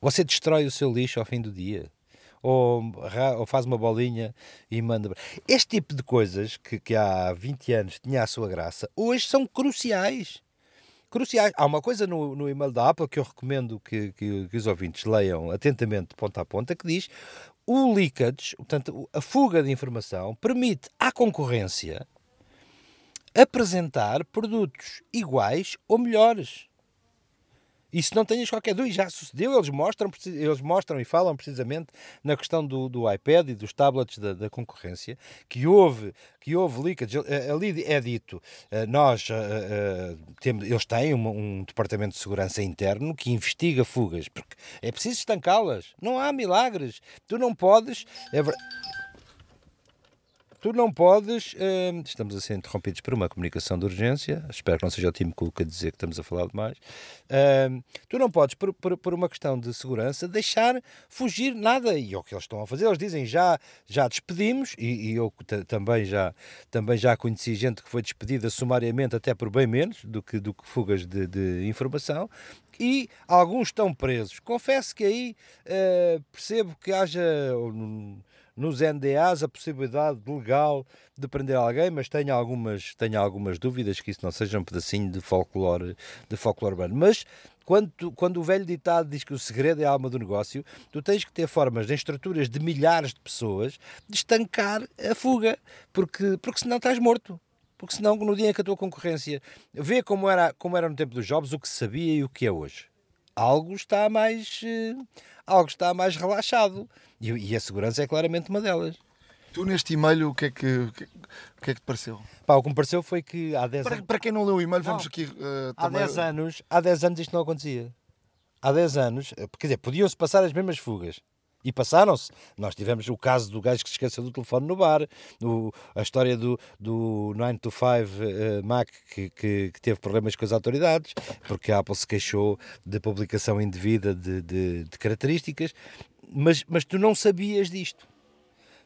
Você destrói o seu lixo ao fim do dia? Ou, ou faz uma bolinha e manda. Este tipo de coisas que, que há 20 anos tinha a sua graça, hoje são cruciais. Cruciais. Há uma coisa no, no e-mail da Apple que eu recomendo que, que, que os ouvintes leiam atentamente de ponta a ponta, que diz o leakage, portanto, a fuga de informação, permite à concorrência apresentar produtos iguais ou melhores. Isso não tenhas qualquer dúvida, já sucedeu, eles mostram, eles mostram e falam precisamente na questão do, do iPad e dos tablets da, da concorrência, que houve, que houve leakage, eh, ali é dito, eh, nós, eh, temos, eles têm um, um departamento de segurança interno que investiga fugas, porque é preciso estancá-las, não há milagres, tu não podes... É Tu não podes. Uh, estamos a ser interrompidos por uma comunicação de urgência. Espero que não seja o time Cook a dizer que estamos a falar demais. Uh, tu não podes, por, por, por, uma questão de segurança, deixar fugir nada. E é o que eles estão a fazer. Eles dizem já, já despedimos, e, e eu também já, também já conheci gente que foi despedida sumariamente, até por bem menos do que, do que fugas de, de informação e alguns estão presos. Confesso que aí uh, percebo que haja nos NDAs a possibilidade legal de prender alguém, mas tenho algumas, tenho algumas dúvidas que isso não seja um pedacinho de folclore, de folclore urbano. Mas quando, quando o velho ditado diz que o segredo é a alma do negócio, tu tens que ter formas, em estruturas de milhares de pessoas, de estancar a fuga, porque, porque senão estás morto porque senão no dia em que a tua concorrência vê como era, como era no tempo dos jobs, o que sabia e o que é hoje. Algo está mais, uh, algo está mais relaxado. E, e, a segurança é claramente uma delas. Tu neste e-mail o que é que, o que, é que te pareceu? Pá, o que me pareceu foi que há 10 para, anos... Para quem não leu o e-mail, vamos não. aqui uh, há também... 10 anos Há 10 anos isto não acontecia. Há 10 anos, eh, quer dizer, podiam-se passar as mesmas fugas. E passaram-se. Nós tivemos o caso do gajo que se esqueceu do telefone no bar, o, a história do, do 9 to 5 uh, Mac que, que, que, teve problemas com as autoridades, porque a Apple se queixou de publicação indevida de, de, de características, mas, mas tu não sabias disto.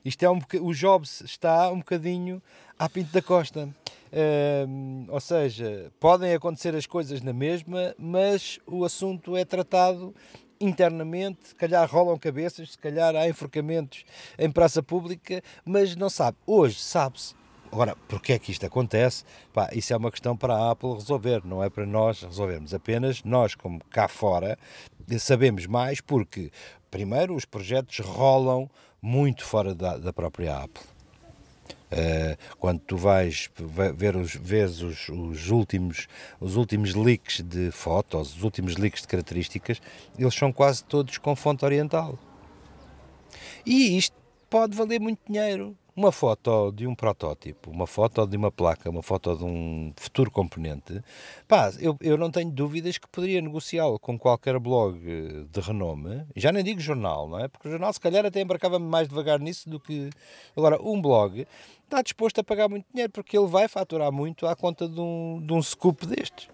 Isto é um o Jobs está um bocadinho à pinto da costa. Uh, ou seja, podem acontecer as coisas na mesma, mas o assunto é tratado internamente, se calhar rolam cabeças, se calhar há enforcamentos em praça pública, mas não sabe. Hoje sabe-se. Agora, porquê é que isto acontece? Pá, isso é uma questão para a Apple resolver, não é para nós resolvermos. Apenas nós, como cá fora, sabemos mais porque, primeiro, os projetos rolam muito fora da, da própria Apple. Uh, quando tu vais ver os, vês os, os, últimos, os últimos leaks de fotos, os últimos leaks de características, eles são quase todos com fonte oriental. E isto pode valer muito dinheiro uma foto de um protótipo, uma foto de uma placa, uma foto de um futuro componente, pá, eu, eu não tenho dúvidas que poderia negociá-lo com qualquer blog de renome, já nem digo jornal, não é? Porque o jornal se calhar até embarcava-me mais devagar nisso do que... Agora, um blog está disposto a pagar muito dinheiro porque ele vai faturar muito à conta de um, de um scoop destes.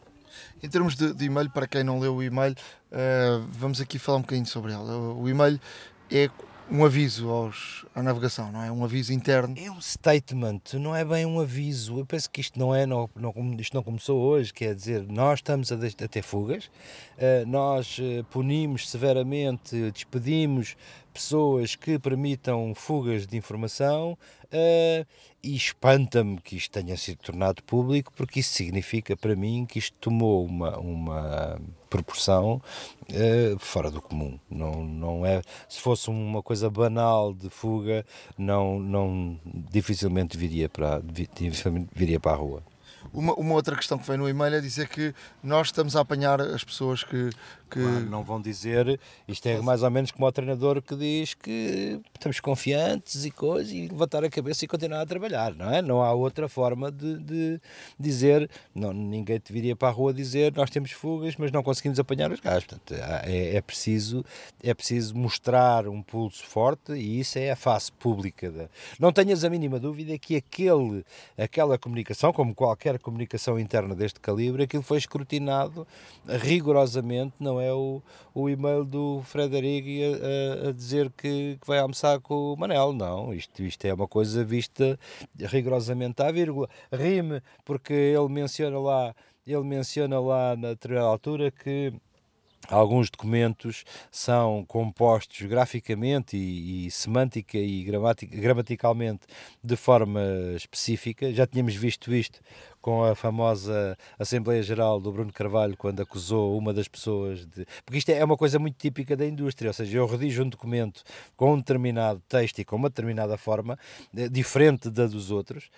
Em termos de, de e-mail, para quem não leu o e-mail, uh, vamos aqui falar um bocadinho sobre ela. O e-mail é um aviso aos, à navegação, não é? Um aviso interno. É um statement, não é bem um aviso. Eu penso que isto não é, não, não, isto não começou hoje, quer dizer, nós estamos a, a ter fugas, uh, nós uh, punimos severamente, despedimos pessoas que permitam fugas de informação uh, e espanta-me que isto tenha sido tornado público, porque isso significa para mim que isto tomou uma, uma proporção uh, fora do comum. Não, não é, se fosse uma coisa banal de fuga, não, não dificilmente viria para, dificilmente viria para a rua. uma, uma outra questão que vem no e-mail é dizer que nós estamos a apanhar as pessoas que. Que... Claro, não vão dizer, isto é mais ou menos como o treinador que diz que estamos confiantes e coisas, e levantar a cabeça e continuar a trabalhar, não é? Não há outra forma de, de dizer, não, ninguém te viria para a rua dizer nós temos fugas, mas não conseguimos apanhar os gajos. Portanto, é, é, preciso, é preciso mostrar um pulso forte e isso é a face pública. Da... Não tenhas a mínima dúvida que aquele, aquela comunicação, como qualquer comunicação interna deste calibre, aquilo foi escrutinado rigorosamente, não é o, o e-mail do Frederico a, a, a dizer que, que, vai almoçar com o Manel, não, isto, isto é uma coisa vista rigorosamente à vírgula. Rime, porque ele menciona lá, ele menciona lá na determinada altura que Alguns documentos são compostos graficamente e, e semântica e gramaticalmente de forma específica. Já tínhamos visto isto com a famosa Assembleia Geral do Bruno Carvalho, quando acusou uma das pessoas de. Porque isto é uma coisa muito típica da indústria, ou seja, eu redijo um documento com um determinado texto e com uma determinada forma, eh, diferente da dos outros,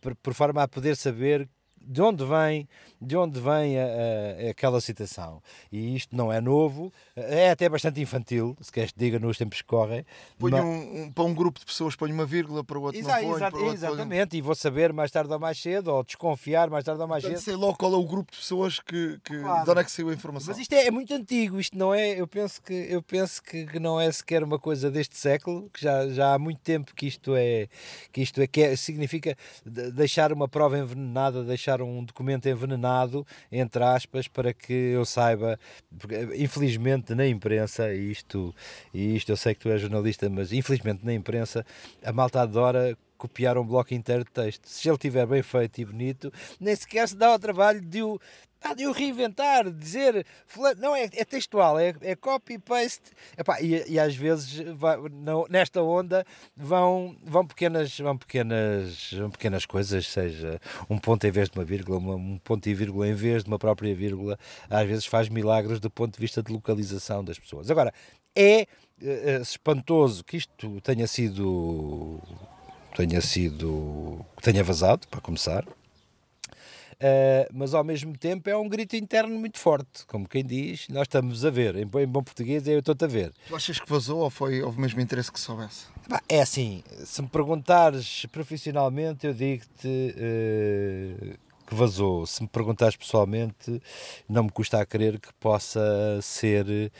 por, por forma a poder saber de onde vem, de onde vem a, a, aquela citação. E isto não é novo, é até bastante infantil, se queres que diga nos tempos que correm. Põe mas... um, um, para um grupo de pessoas, põe uma vírgula, para o outro Exa não põe. Exa outro exatamente, põe... e vou saber mais tarde ou mais cedo, ou desconfiar mais tarde ou mais cedo. Sei logo qual é o grupo de pessoas que, que claro. de onde é que saiu a informação. Mas isto é, é, muito antigo, isto não é, eu penso que eu penso que, que não é sequer uma coisa deste século, que já, já há muito tempo que isto é, que isto é, que é, significa deixar uma prova envenenada, deixar um documento envenenado, entre aspas, para que eu saiba, infelizmente na imprensa, e isto, isto eu sei que tu és jornalista, mas infelizmente na imprensa a malta adora copiar um bloco inteiro de texto. Se ele estiver bem feito e bonito, nem sequer se dá ao trabalho de o, ah, de o reinventar, dizer. Não, é, é textual, é, é copy-paste. E, e às vezes, vai, não, nesta onda, vão, vão, pequenas, vão, pequenas, vão pequenas coisas, seja um ponto em vez de uma vírgula, uma, um ponto e vírgula em vez de uma própria vírgula, às vezes faz milagres do ponto de vista de localização das pessoas. Agora, é, é espantoso que isto tenha sido tenha sido tenha vazado, para começar. Uh, mas ao mesmo tempo é um grito interno muito forte, como quem diz, nós estamos a ver, em, em bom português eu estou-te a ver. Tu achas que vazou ou foi, houve mesmo interesse que soubesse? É assim, se me perguntares profissionalmente, eu digo-te uh, que vazou. Se me perguntares pessoalmente, não me custa a crer que possa ser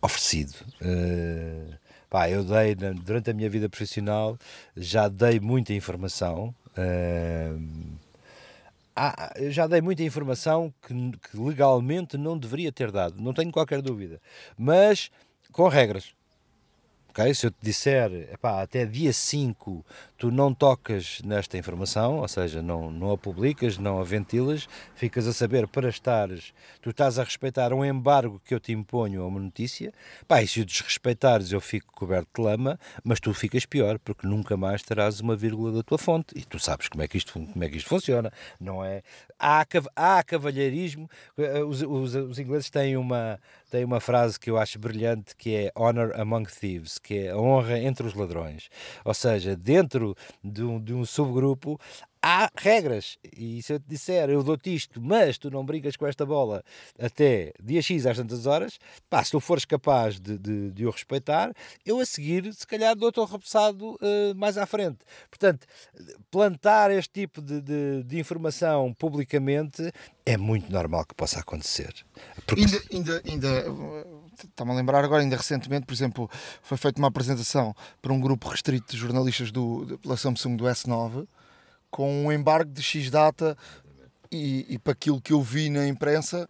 oferecido. Uh, Pá, eu dei, durante a minha vida profissional, já dei muita informação. Uh, já dei muita informação que, que legalmente não deveria ter dado, não tenho qualquer dúvida. Mas com regras. Okay? Se eu te disser, epá, até dia 5 tu não tocas nesta informação, ou seja, não, não a publicas, não a ventilas, ficas a saber para estares, tu estás a respeitar um embargo que eu te imponho a uma notícia, pá, e se o desrespeitares eu fico coberto de lama, mas tu ficas pior, porque nunca mais terás uma vírgula da tua fonte, e tu sabes como é que isto, como é que isto funciona, não é? Há, há cavalheirismo, eh, os, os, os ingleses têm uma, têm uma frase que eu acho brilhante, que é honor among thieves, que é a honra entre os ladrões, ou seja, dentro de um, de um subgrupo, há regras. E se eu te disser, eu dou-te isto, mas tu não brincas com esta bola até dia X às tantas horas, pá, se tu fores capaz de, de, de o respeitar, eu a seguir, se calhar, dou-te o repousado uh, mais à frente. Portanto, plantar este tipo de, de, de informação publicamente é muito normal que possa acontecer. Porque... Ainda, ainda, ainda está-me a lembrar agora, ainda recentemente, por exemplo, foi feita uma apresentação para um grupo restrito de jornalistas do, pela Samsung do S9 com um embargo de X data e, e para aquilo que eu vi na imprensa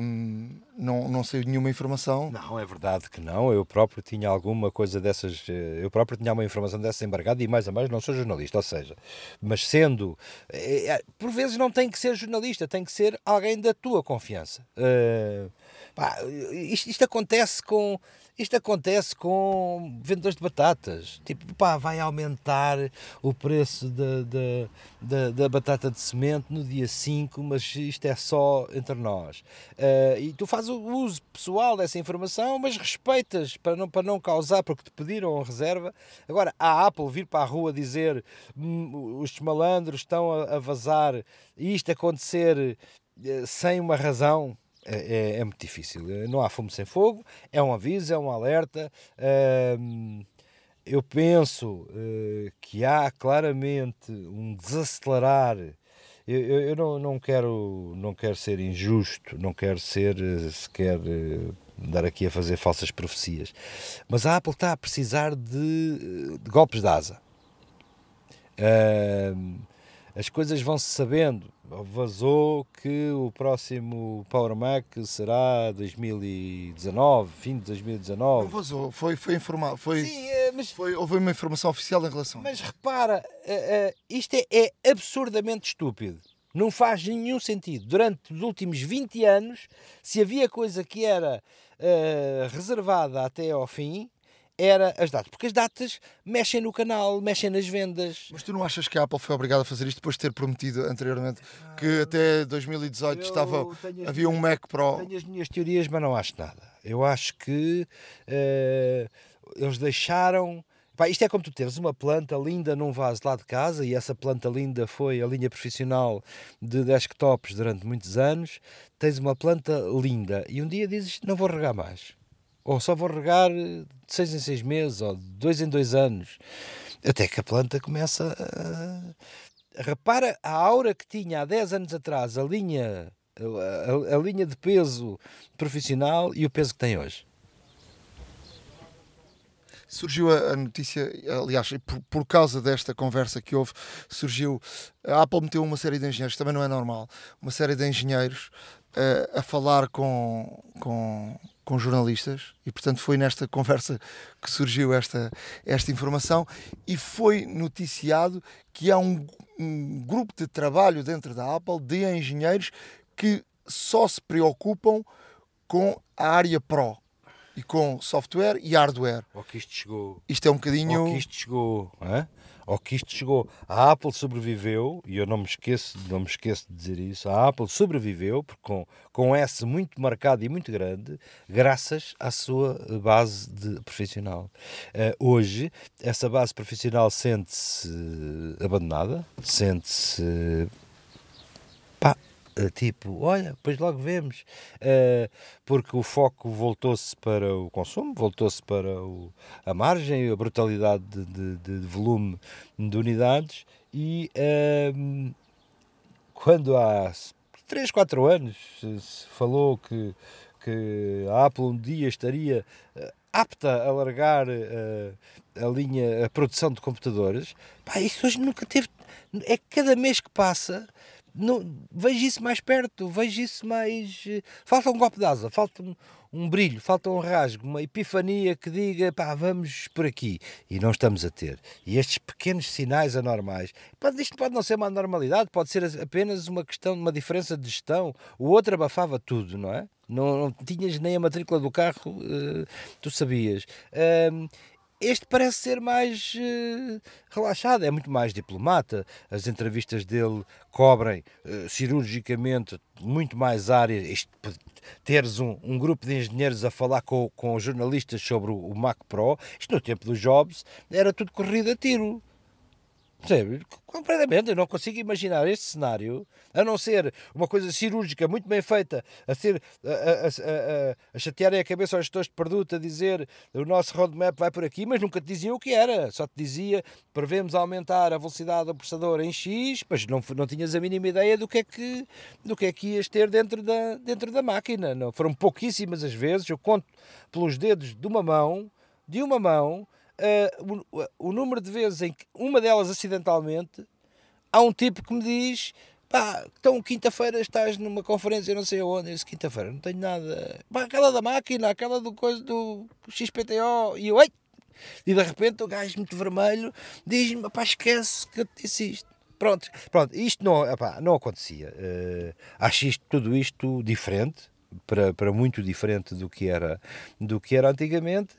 um, não, não saiu nenhuma informação. Não, é verdade que não. Eu próprio tinha alguma coisa dessas. Eh, eu próprio tinha uma informação dessa embargada e mais a mais não sou jornalista. Ou seja, mas sendo. É, por vezes não tem que ser jornalista, tem que ser alguém da tua confiança. Uh, pá, isto, isto acontece com isto acontece com vendedores de batatas. Tipo, pá, vai aumentar o preço da, da, da, da batata de semente no dia 5, mas isto é só entre nós. Uh, e tu fazes, uso pessoal dessa informação, mas respeitas para não, para não causar, porque te pediram a reserva. Agora, a Apple vir para a rua dizer hum, os malandros estão a, a vazar e isto acontecer eh, sem uma razão, é, é, é, muito difícil. Não há fumo sem fogo, é um aviso, é um alerta. Eu penso uh, que há claramente um desacelerar eu, eu, eu, não, não, quero, não quero ser injusto, não quero ser eh, sequer dar aqui a fazer falsas profecias, mas a Apple está a precisar de, de golpes de asa. Uh, as coisas vão-se sabendo. Vazou que o próximo Power Mac será 2019, fim de 2019. Não vazou, foi, foi informado. Foi, Sim, é, mas, foi, houve uma informação oficial em relação. Mas repara, uh, uh, isto é, é absurdamente estúpido. Não faz nenhum sentido. Durante os últimos 20 anos, se havia coisa que era uh, reservada até ao fim, era as datas. Porque as datas mexem no canal, mexem nas vendas. Mas tu não achas que a Apple foi obrigada a fazer isto depois de ter prometido anteriormente que até 2018 estava, havia um Mac Pro? Tenho as minhas teorias, mas não acho nada. Eu acho que uh, eles deixaram. Pá, isto é como tu teres uma planta linda num vaso lá de casa e essa planta linda foi a linha profissional de desktops durante muitos anos. Tens uma planta linda e um dia dizes: Não vou regar mais ou só vou regar de seis em seis meses, ou de dois em dois anos, até que a planta começa a... Repara a aura que tinha há 10 anos atrás, a linha, a, a, a linha de peso profissional e o peso que tem hoje surgiu a, notícia, aliás, por, por, causa desta conversa que houve, surgiu. A Apple meteu uma série de engenheiros, também não é normal, uma série de engenheiros uh, a falar com, com, com jornalistas e, portanto, foi nesta conversa que surgiu esta, esta informação e foi noticiado que há um, um grupo de trabalho dentro da Apple de engenheiros que só se preocupam com a área Pro e com software e hardware. Ou que isto chegou. Isto é um bocadinho. Ou que isto chegou. Hein? Ao que isto chegou. A Apple sobreviveu, e eu não me esqueço, não me esqueço de dizer isso, a Apple sobreviveu com, com S muito marcado e muito grande, graças à sua base de profissional. Uh, hoje, essa base profissional sente-se abandonada, sente-se pá, tipo, olha, depois logo vemos, uh, porque o foco voltou-se para o consumo, voltou-se para o, a margem, a brutalidade de, de, de volume de unidades e uh, quando há 3, 4 anos se falou que, que a Apple um dia estaria apta a largar a linha, a produção de computadores, pá, isso hoje nunca teve, é cada mês que passa não, vejo isso mais perto, vejo isso mais. Eh, falta um golpe de asa, falta um, um, brilho, falta um rasgo, uma epifania que diga pá, vamos por aqui. E não estamos a ter. E estes pequenos sinais anormais, pode, isto pode não ser uma anormalidade, pode ser apenas uma questão uma diferença de gestão. O outro abafava tudo, não é? Não, não tinhas nem a matrícula do carro, uh, tu sabias. Uh, este parece ser mais uh, relaxado, é muito mais diplomata. As entrevistas dele cobrem uh, cirurgicamente muito mais áreas. Teres um, um, grupo de engenheiros a falar com, com jornalistas sobre o, o Mac Pro, isto no tempo dos Jobs era tudo corrido a tiro. Percebe? Completamente, eu não consigo imaginar este cenário, a não ser uma coisa cirúrgica muito bem feita, a, ser, a, a, a, a chatearem a cabeça aos gestores de produto, a dizer o nosso roadmap vai por aqui, mas nunca te diziam o que era, só te dizia prevemos aumentar a velocidade do processador em X, mas não, não tinhas a mínima ideia do que é que, do que, é que ias ter dentro da, dentro da máquina. Não, foram pouquíssimas as vezes, eu conto pelos dedos de uma mão, de uma mão, uh, o, o, número de vezes em que uma delas acidentalmente há um tipo que me diz pá, então quinta-feira estás numa conferência não sei onde, eu quinta-feira não tenho nada, pá, aquela da máquina, aquela do coisa do XPTO e eu, ei! E de repente o gajo muito vermelho diz-me, pá, esquece que eu te disse isto. Pronto, pronto, isto não, epá, não acontecia. Uh, acho isto, tudo isto diferente para, para muito diferente do que era, do que era antigamente.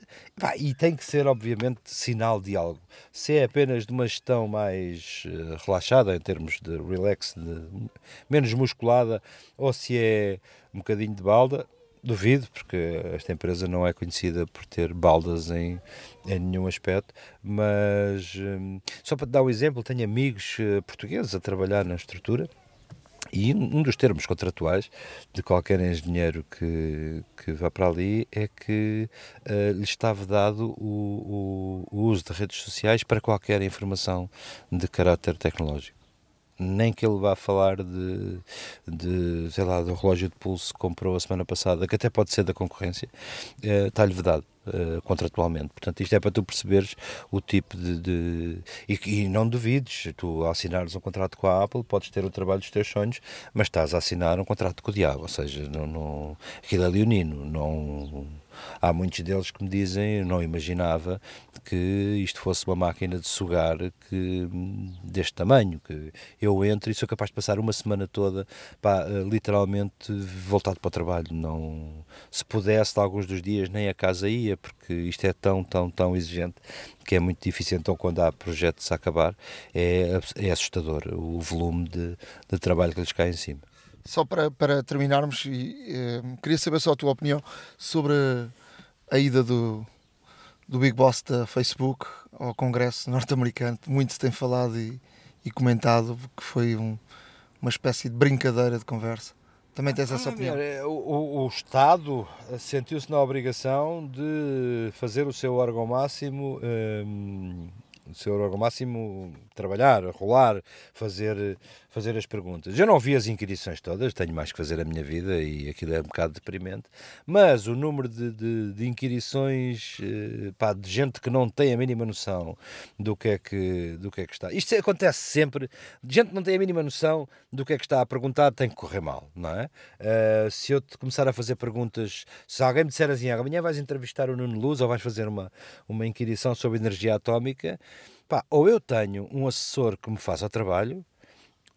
E tem que ser obviamente sinal de algo. Se é apenas de uma gestão mais uh, relaxada em termos de relax de, menos musculada ou se é um bocadinho de balda Duvido, porque esta empresa não é conhecida por ter baldas em, em nenhum aspecto, mas hum, só para te dar um exemplo, tenho amigos uh, portugueses a trabalhar na estrutura e um dos termos contratuais de qualquer engenheiro que, que vá para ali é que uh, lhe estava dado o, o, o uso de redes sociais para qualquer informação de caráter tecnológico nem que ele vá falar de, de sei lá, do relógio de pulso que comprou a semana passada, que até pode ser da concorrência, está-lhe vedado. Uh, contratualmente. Portanto, isto é para tu perceberes o tipo de. de... E, e, não duvides, tu assinares um contrato com a Apple, podes ter o trabalho dos teus sonhos, mas estás a assinar um contrato com o diabo, ou seja, não, não... aquilo é leonino, não há muitos deles que me dizem, não imaginava que isto fosse uma máquina de sugar que, deste tamanho, que eu entro e sou capaz de passar uma semana toda pá, literalmente voltado para o trabalho. Não, se pudesse, alguns dos dias nem a casa ia, porque isto é tão, tão, tão exigente que é muito difícil. Então, quando há projetos a acabar, é, é assustador o volume de, de trabalho que lhes cai em cima. Só para, para terminarmos, e, eh, queria saber só a tua opinião sobre a ida do, do Big Boss da Facebook ao Congresso norte-americano. Muito se tem falado e, e comentado que foi um, uma espécie de brincadeira de conversa. Também tens essa ah, opinião? O, o, Estado sentiu-se na obrigação de fazer o seu órgão máximo. Hum, o seu órgão máximo trabalhar, rolar, fazer fazer as perguntas. Eu não vi as inquirições todas, tenho mais que fazer a minha vida e aquilo é um bocado deprimente, mas o número de, de, de inquirições eh, pá, de gente que não tem a mínima noção do que é que, do que, é que está. Isto acontece sempre, de gente que não tem a mínima noção do que é que está a perguntar, tem que correr mal, não é? Uh, se eu te começar a fazer perguntas, se alguém me disser assim, amanhã vais entrevistar o Nuno Luz ou vais fazer uma, uma inquirição sobre energia atómica, pá, ou eu tenho um assessor que me faça o trabalho,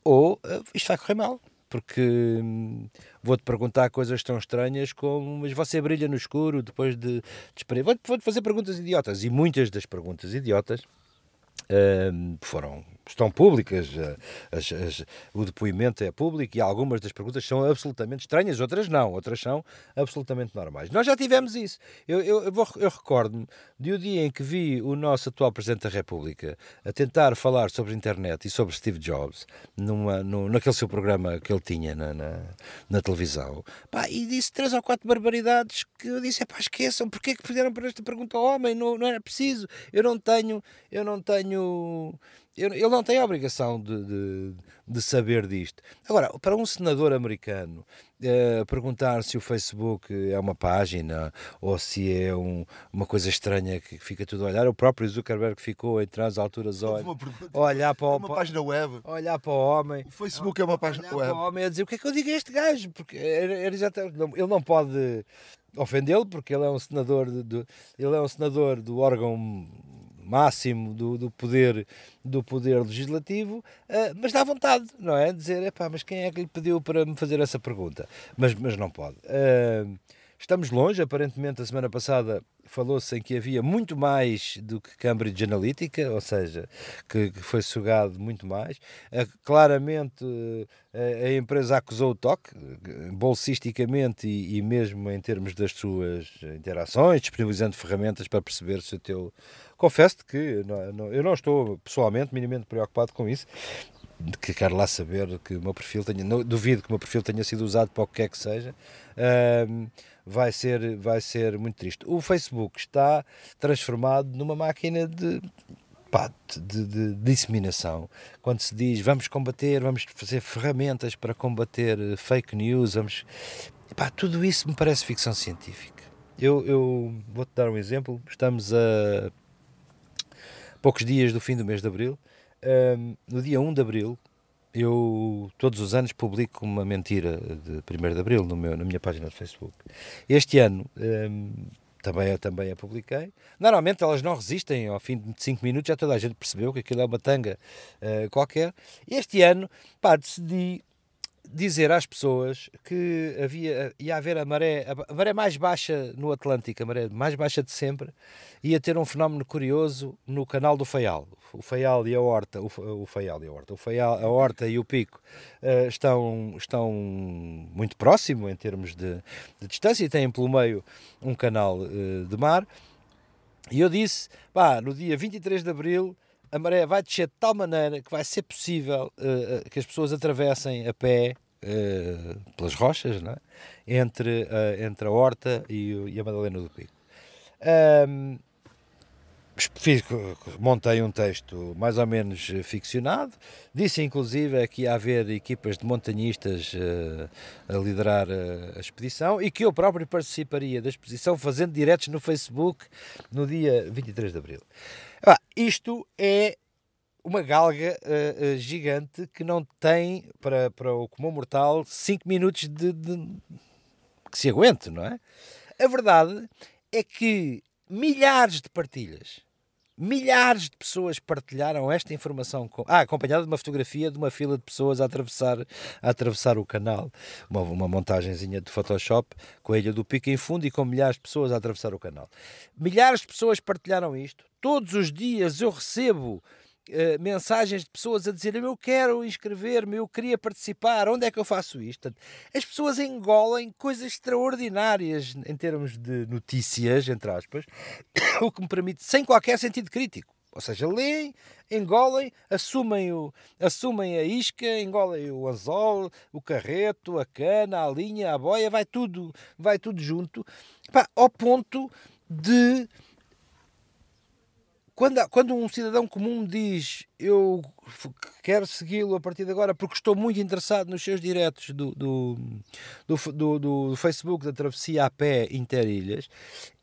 ou uh, isto vai correr mal. Porque hum, vou-te perguntar coisas tão estranhas como mas você brilha no escuro depois de, de Vou-te vou fazer perguntas idiotas. E muitas das perguntas idiotas uh, foram estão públicas, eh, as, as, o depoimento é público e algumas das perguntas são absolutamente estranhas, outras não, outras são absolutamente normais. Nós já tivemos isso. Eu, eu, eu, eu recordo-me de um dia em que vi o nosso atual Presidente da República a tentar falar sobre a internet e sobre Steve Jobs numa, no, naquele seu programa que ele tinha na, na, na televisão pá, e disse três ou quatro barbaridades que eu disse, pá, esqueçam, porque é que fizeram para esta pergunta ao homem? Não, não era preciso, eu não tenho, eu não tenho ele não tem a obrigação de, de, de, saber disto. Agora, para um senador americano uh, perguntar se o Facebook é uma página ou se é um, uma coisa estranha que fica tudo a olhar, o próprio Zuckerberg ficou entre as alturas a olhar para, o, é uma página web. olhar para o homem. O Facebook é uma página web. Para o homem a dizer o que é que eu digo a este gajo, porque era, era ele não pode ofendê-lo porque ele é um senador de, de, ele é um senador do órgão máximo do, do, poder, do poder legislativo, uh, mas dá vontade, não é? Dizer, epá, mas quem é que lhe pediu para me fazer essa pergunta? Mas, mas não pode. Uh, estamos longe, aparentemente a semana passada falou-se em que havia muito mais do que Cambridge Analytica, ou seja, que, que foi sugado muito mais. Uh, claramente uh, a empresa acusou o toque, bolsisticamente e, e, mesmo em termos das suas interações, disponibilizando ferramentas para perceber se o teu Confesso-te que não, não, eu não estou pessoalmente minimamente preocupado com isso, que quero lá saber que o meu perfil tenha, não, duvido que o meu perfil tenha sido usado para o que quer que seja, vai, ser, vai ser muito triste. O Facebook está transformado numa máquina de, pá, de, de, disseminação. Quando se diz vamos combater, vamos fazer ferramentas para combater fake news, vamos. Pá, tudo isso me parece ficção científica. Eu, eu vou-te dar um exemplo. Estamos a poucos dias do fim do mês de abril. Um, no dia 1 de abril, eu todos os anos publico uma mentira de 1 de abril no meu, na minha página de Facebook. Este ano um, também, também a publiquei. Normalmente elas não resistem, ao fim de 5 minutos já toda a gente percebeu que aquilo é uma tanga uh, qualquer. Este ano, pá, decidi dizer às pessoas que havia, ia haver a maré, a maré mais baixa no Atlântico, a maré mais baixa de sempre, ia ter um fenómeno curioso no canal do Faial. O Faial e a Horta, o, o Faial e a Horta, o Faial, a Horta e o Pico uh, estão, estão muito próximo em termos de, de distância e têm pelo meio um canal uh, de mar. E eu disse, pá, no dia 23 de Abril a maré vai descer de tal maneira que vai ser possível uh, que as pessoas atravessem a pé pelas rochas, é? entre, uh, entre a Horta e, e, a Madalena do Pico. Um, fiz, montei um texto mais ou menos ficcionado, disse inclusive que ia haver equipas de montanhistas a liderar a, a expedição e que eu próprio participaria da expedição fazendo diretos no Facebook no dia 23 de Abril. Ah, isto é uma galga uh, uh, gigante que não tem para, para o comum mortal 5 minutos de, de, que se aguente, não é? A verdade é que milhares de partilhas, milhares de pessoas partilharam esta informação, com, ah, acompanhada de uma fotografia de uma fila de pessoas a atravessar, a atravessar o canal, uma, uma montagenzinha de Photoshop com a Ilha do Pico em fundo e com milhares de pessoas a atravessar o canal. Milhares de pessoas partilharam isto, todos os dias eu recebo uh, mensagens de pessoas a dizer eu quero inscrever-me, eu queria participar, onde é que eu faço isto? As pessoas engolem coisas extraordinárias em termos de notícias, entre aspas, o que me permite, sem qualquer sentido crítico. Ou seja, leem, engolem, assumem, o, assumem a isca, engolem o anzol, o carreto, a cana, a linha, a boia, vai tudo, vai tudo junto, pá, ao ponto de quando, quando um cidadão comum diz eu quero segui-lo a partir de agora porque estou muito interessado nos seus diretos do, do, do, do, Facebook da travessia a pé interilhas,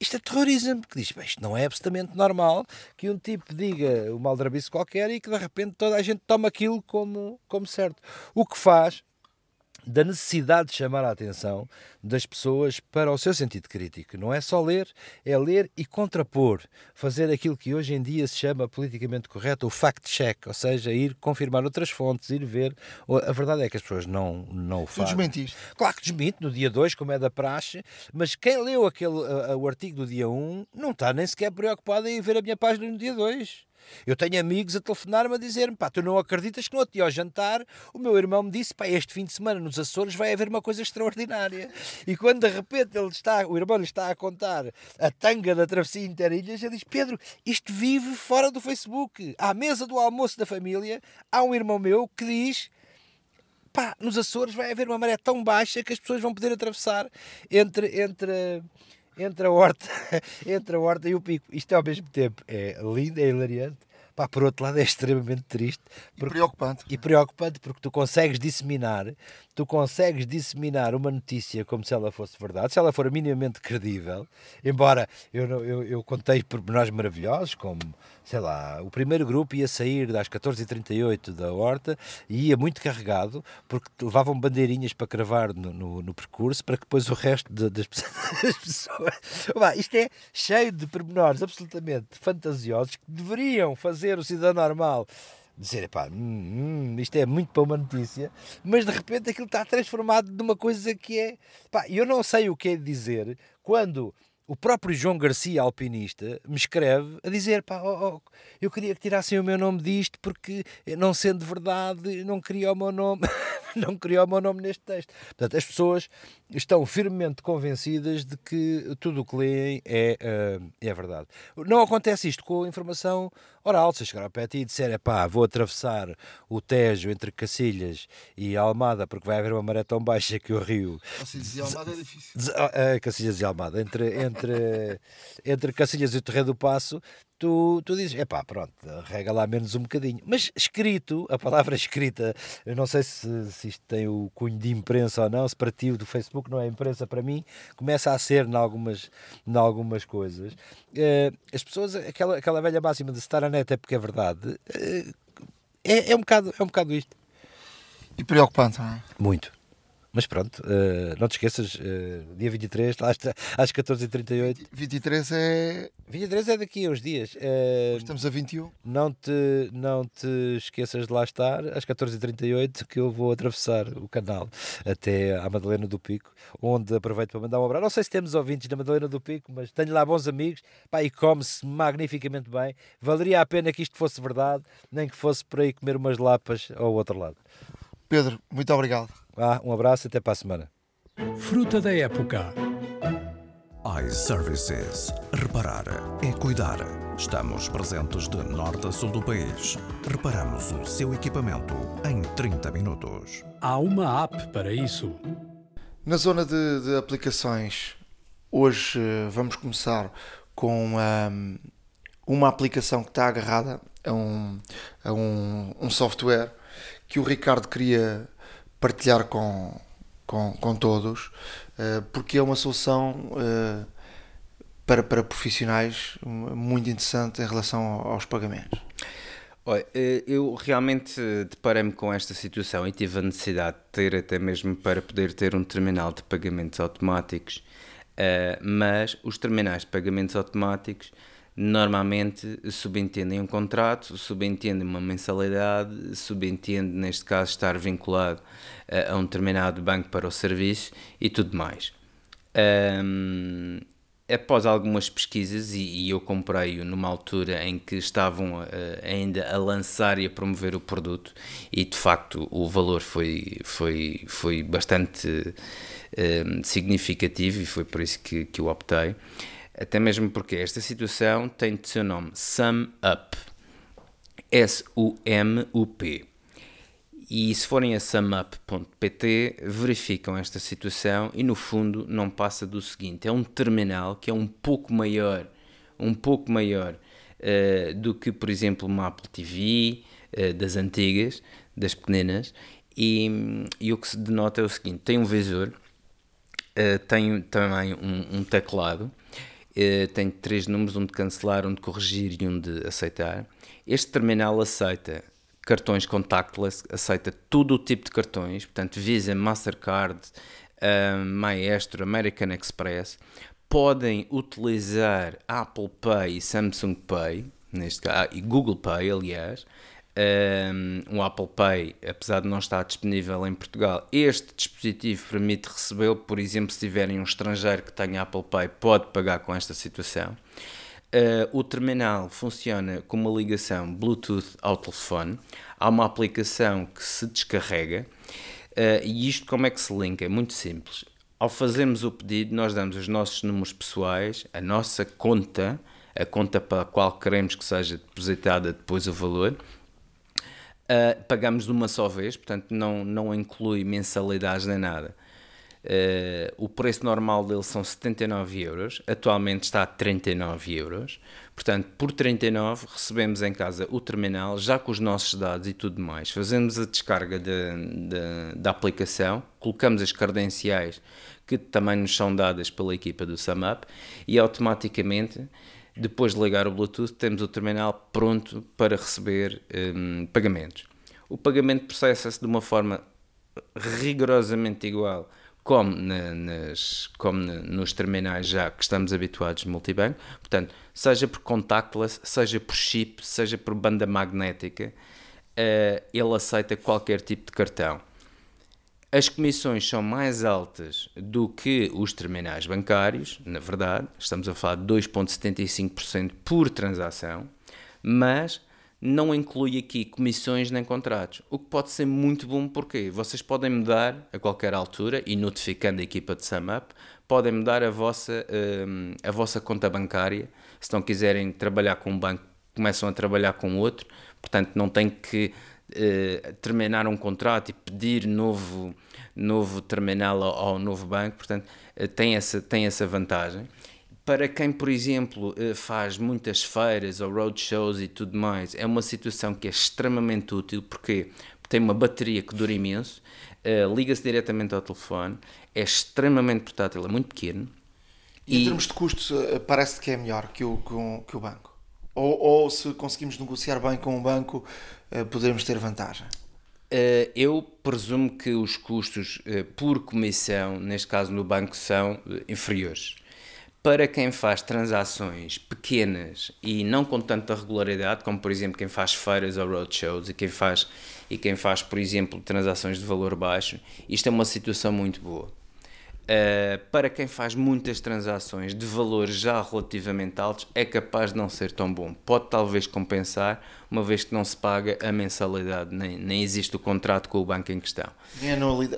isto aterroriza-me, que diz, isto não é absolutamente normal que um tipo diga uma aldrabice qualquer e que de repente toda a gente toma aquilo como, como certo. O que faz da necessidade de chamar a atenção das pessoas para o seu sentido crítico. Não é só ler, é ler e contrapor, fazer aquilo que hoje em dia se chama politicamente correto o fact-check, ou seja, ir confirmar outras fontes, ir ver. A verdade é que as pessoas não, não o fazem. Tu desmentiste? Claro que desmente, no dia 2, como é da praxe, mas quem leu aquele, o artigo do dia 1 um, não está nem sequer preocupado em ver a minha página no dia 2. Eu tenho amigos a telefonar-me a dizer-me, pá, tu não acreditas que no outro dia ao jantar o meu irmão me disse, pá, este fim de semana nos Açores vai haver uma coisa extraordinária. E quando de repente ele está, o irmão lhe está a contar a tanga da travessia interilhas, ele diz, Pedro, isto vive fora do Facebook. À mesa do almoço da família, há um irmão meu que diz pá, nos Açores vai haver uma maré tão baixa que as pessoas vão poder atravessar entre, entre, entre a horta, entre a horta e o pico. Isto é ao mesmo tempo. É lindo, é hilariante, Pá, por outro lado é extremamente triste porque, e preocupante. e preocupante porque tu consegues disseminar tu consegues disseminar uma notícia como se ela fosse verdade se ela for minimamente credível embora eu, eu, eu contei pormenores maravilhosos como sei lá, o primeiro grupo ia sair às 14h38 da horta e ia muito carregado porque levavam bandeirinhas para cravar no, no, no percurso para que depois o resto de, das pessoas isto é cheio de pormenores absolutamente fantasiosos que deveriam fazer o cidadão normal dizer, pá, hum, hum, isto é muito para uma notícia, mas de repente aquilo está transformado numa coisa que é, pá, eu não sei o que é dizer quando o próprio João Garcia, alpinista, me escreve a dizer: pá, oh, oh, eu queria que tirassem o meu nome disto porque, não sendo verdade, não queria o meu nome, não queria o meu nome neste texto. Portanto, as pessoas estão firmemente convencidas de que tudo o que leem é, uh, é verdade. Não acontece isto com a informação oral. Se chegar ao pé e disser: pá, vou atravessar o Tejo entre Cacilhas e Almada porque vai haver uma maré tão baixa que o rio. Cacilhas e Almada é difícil. Uh, Cacilhas e Almada, entre, entre, entre Cacilhas e o Terreiro do Passo, tu, tu dizes, é pá, pronto, rega lá menos um bocadinho. Mas escrito, a palavra escrita, eu não sei se, se isto tem o cunho de imprensa ou não, se para ti o do Facebook não é imprensa, para mim começa a ser em algumas, em algumas coisas. Uh, as pessoas, aquela, aquela velha máxima de estar a net é porque é verdade, uh, é, é, um bocado, é um bocado isto. E preocupante, não é? Muito. Mas pronto, uh, não te esqueças, uh, dia 23, lá está, às 14h38. 23 é. 23 é daqui a uns dias. Uh, Estamos a 21. Não te, não te esqueças de lá estar às 14h38 que eu vou atravessar o canal até à Madalena do Pico, onde aproveito para mandar um abraço. Não sei se temos ouvintes na Madalena do Pico, mas tenho lá bons amigos pá, e come-se magnificamente bem. Valeria a pena que isto fosse verdade, nem que fosse por aí comer umas lapas ao outro lado. Pedro, muito obrigado. Ah, um abraço e até para a semana. Fruta da época. iServices. Reparar é cuidar. Estamos presentes de norte a sul do país. Reparamos o seu equipamento em 30 minutos. Há uma app para isso. Na zona de, de aplicações, hoje eh, vamos começar com um, uma aplicação que está agarrada a um, a um, um software que o Ricardo queria partilhar com, com, com todos, uh, porque é uma solução uh, para, para profissionais muito interessante em relação aos pagamentos. Olha, eh, eu realmente deparei-me com esta situação e tive a necessidade de ter até mesmo para poder ter um terminal de pagamentos automáticos, mas os terminais de pagamentos automáticos normalmente subentendem um contrato, subentendem uma mensalidade, subentende, neste caso, estar vinculado uh, a um determinado banco para o serviço e tudo mais. Um, após algumas pesquisas, e, e eu comprei-o numa altura em que estavam uh, ainda a lançar e a promover o produto, e de facto o valor foi, foi, foi bastante uh, significativo e foi por isso que, que eu optei até mesmo porque esta situação tem de seu nome. SumUp, S-U-M-U-P. E se forem a sumup.pt, verificam esta situação e no fundo não passa do seguinte: é um terminal que é um pouco maior, um pouco maior uh, do que, por exemplo, uma Apple TV uh, das antigas, das pequenas, e, e, o que se denota é o seguinte: tem um visor, uh, tem também um, um teclado eh, tem três números, um de cancelar, um de corrigir e um de aceitar. Este terminal aceita cartões contactless, aceita todo o tipo de cartões, portanto Visa, Mastercard, uh, Maestro, American Express. Podem utilizar Apple Pay e Samsung Pay, neste caso, e Google Pay, aliás, um, Apple Pay, apesar de não estar disponível em Portugal, este dispositivo permite recebê-lo, por exemplo, se tiverem um estrangeiro que tenha Apple Pay, pode pagar com esta situação. Uh, o terminal funciona com uma ligação Bluetooth ao telefone. Há uma aplicação que se descarrega. Uh, e isto como é que se linka? É muito simples. Ao fazermos o pedido, nós damos os nossos números pessoais, a nossa conta, a conta para a qual queremos que seja depositada depois o valor, Uh, pagamos de uma só vez, portanto não, não inclui mensalidades nem nada. Uh, o preço normal dele são 79 euros, atualmente está a 39 euros. Portanto, por 39 recebemos em casa o terminal, já com os nossos dados e tudo mais. Fazemos a descarga de, de, da aplicação, colocamos as credenciais que também nos são dadas pela equipa do SumUp e automaticamente depois de ligar o Bluetooth, temos o terminal pronto para receber um, pagamentos. O pagamento processa-se de uma forma rigorosamente igual como, na, nas, como na, nos terminais já que estamos habituados de multibanco. Portanto, seja por contactless, seja por chip, seja por banda magnética, uh, ele aceita qualquer tipo de cartão. As comissões são mais altas do que os terminais bancários, na verdade, estamos a falar de 2,75% por transação, mas não inclui aqui comissões nem contratos, o que pode ser muito bom porque vocês podem mudar a qualquer altura e notificando a equipa de SumUp, podem mudar a vossa, hum, a vossa conta bancária, se não quiserem trabalhar com um banco, começam a trabalhar com outro, portanto não tem que eh, terminar um contrato e pedir novo, novo terminal ao, ao novo banco, portanto, eh, tem, essa, tem essa vantagem. Para quem, por exemplo, eh, faz muitas feiras ou roadshows e tudo mais, é uma situação que é extremamente útil, porque tem uma bateria que dura imenso, liga-se diretamente ao telefone, é extremamente portátil, é muito pequeno. E, e... em termos de custos, parece que é melhor que o, que o, que o banco? Ou, ou, se conseguimos negociar bem com o banco, uh, poderemos ter vantagem? Uh, eu presumo que os custos uh, por comissão, neste caso no banco, são inferiores. Para quem faz transações pequenas e não com tanta regularidade, como por exemplo quem faz feiras ou roadshows e quem faz, e quem faz, por exemplo, transações de valor baixo, isto é uma situação muito boa. Uh, para quem faz muitas transações de valores já relativamente altos, é capaz de não ser tão bom. Pode talvez compensar, uma vez que não se paga a mensalidade, nem, nem existe o contrato com o banco em questão.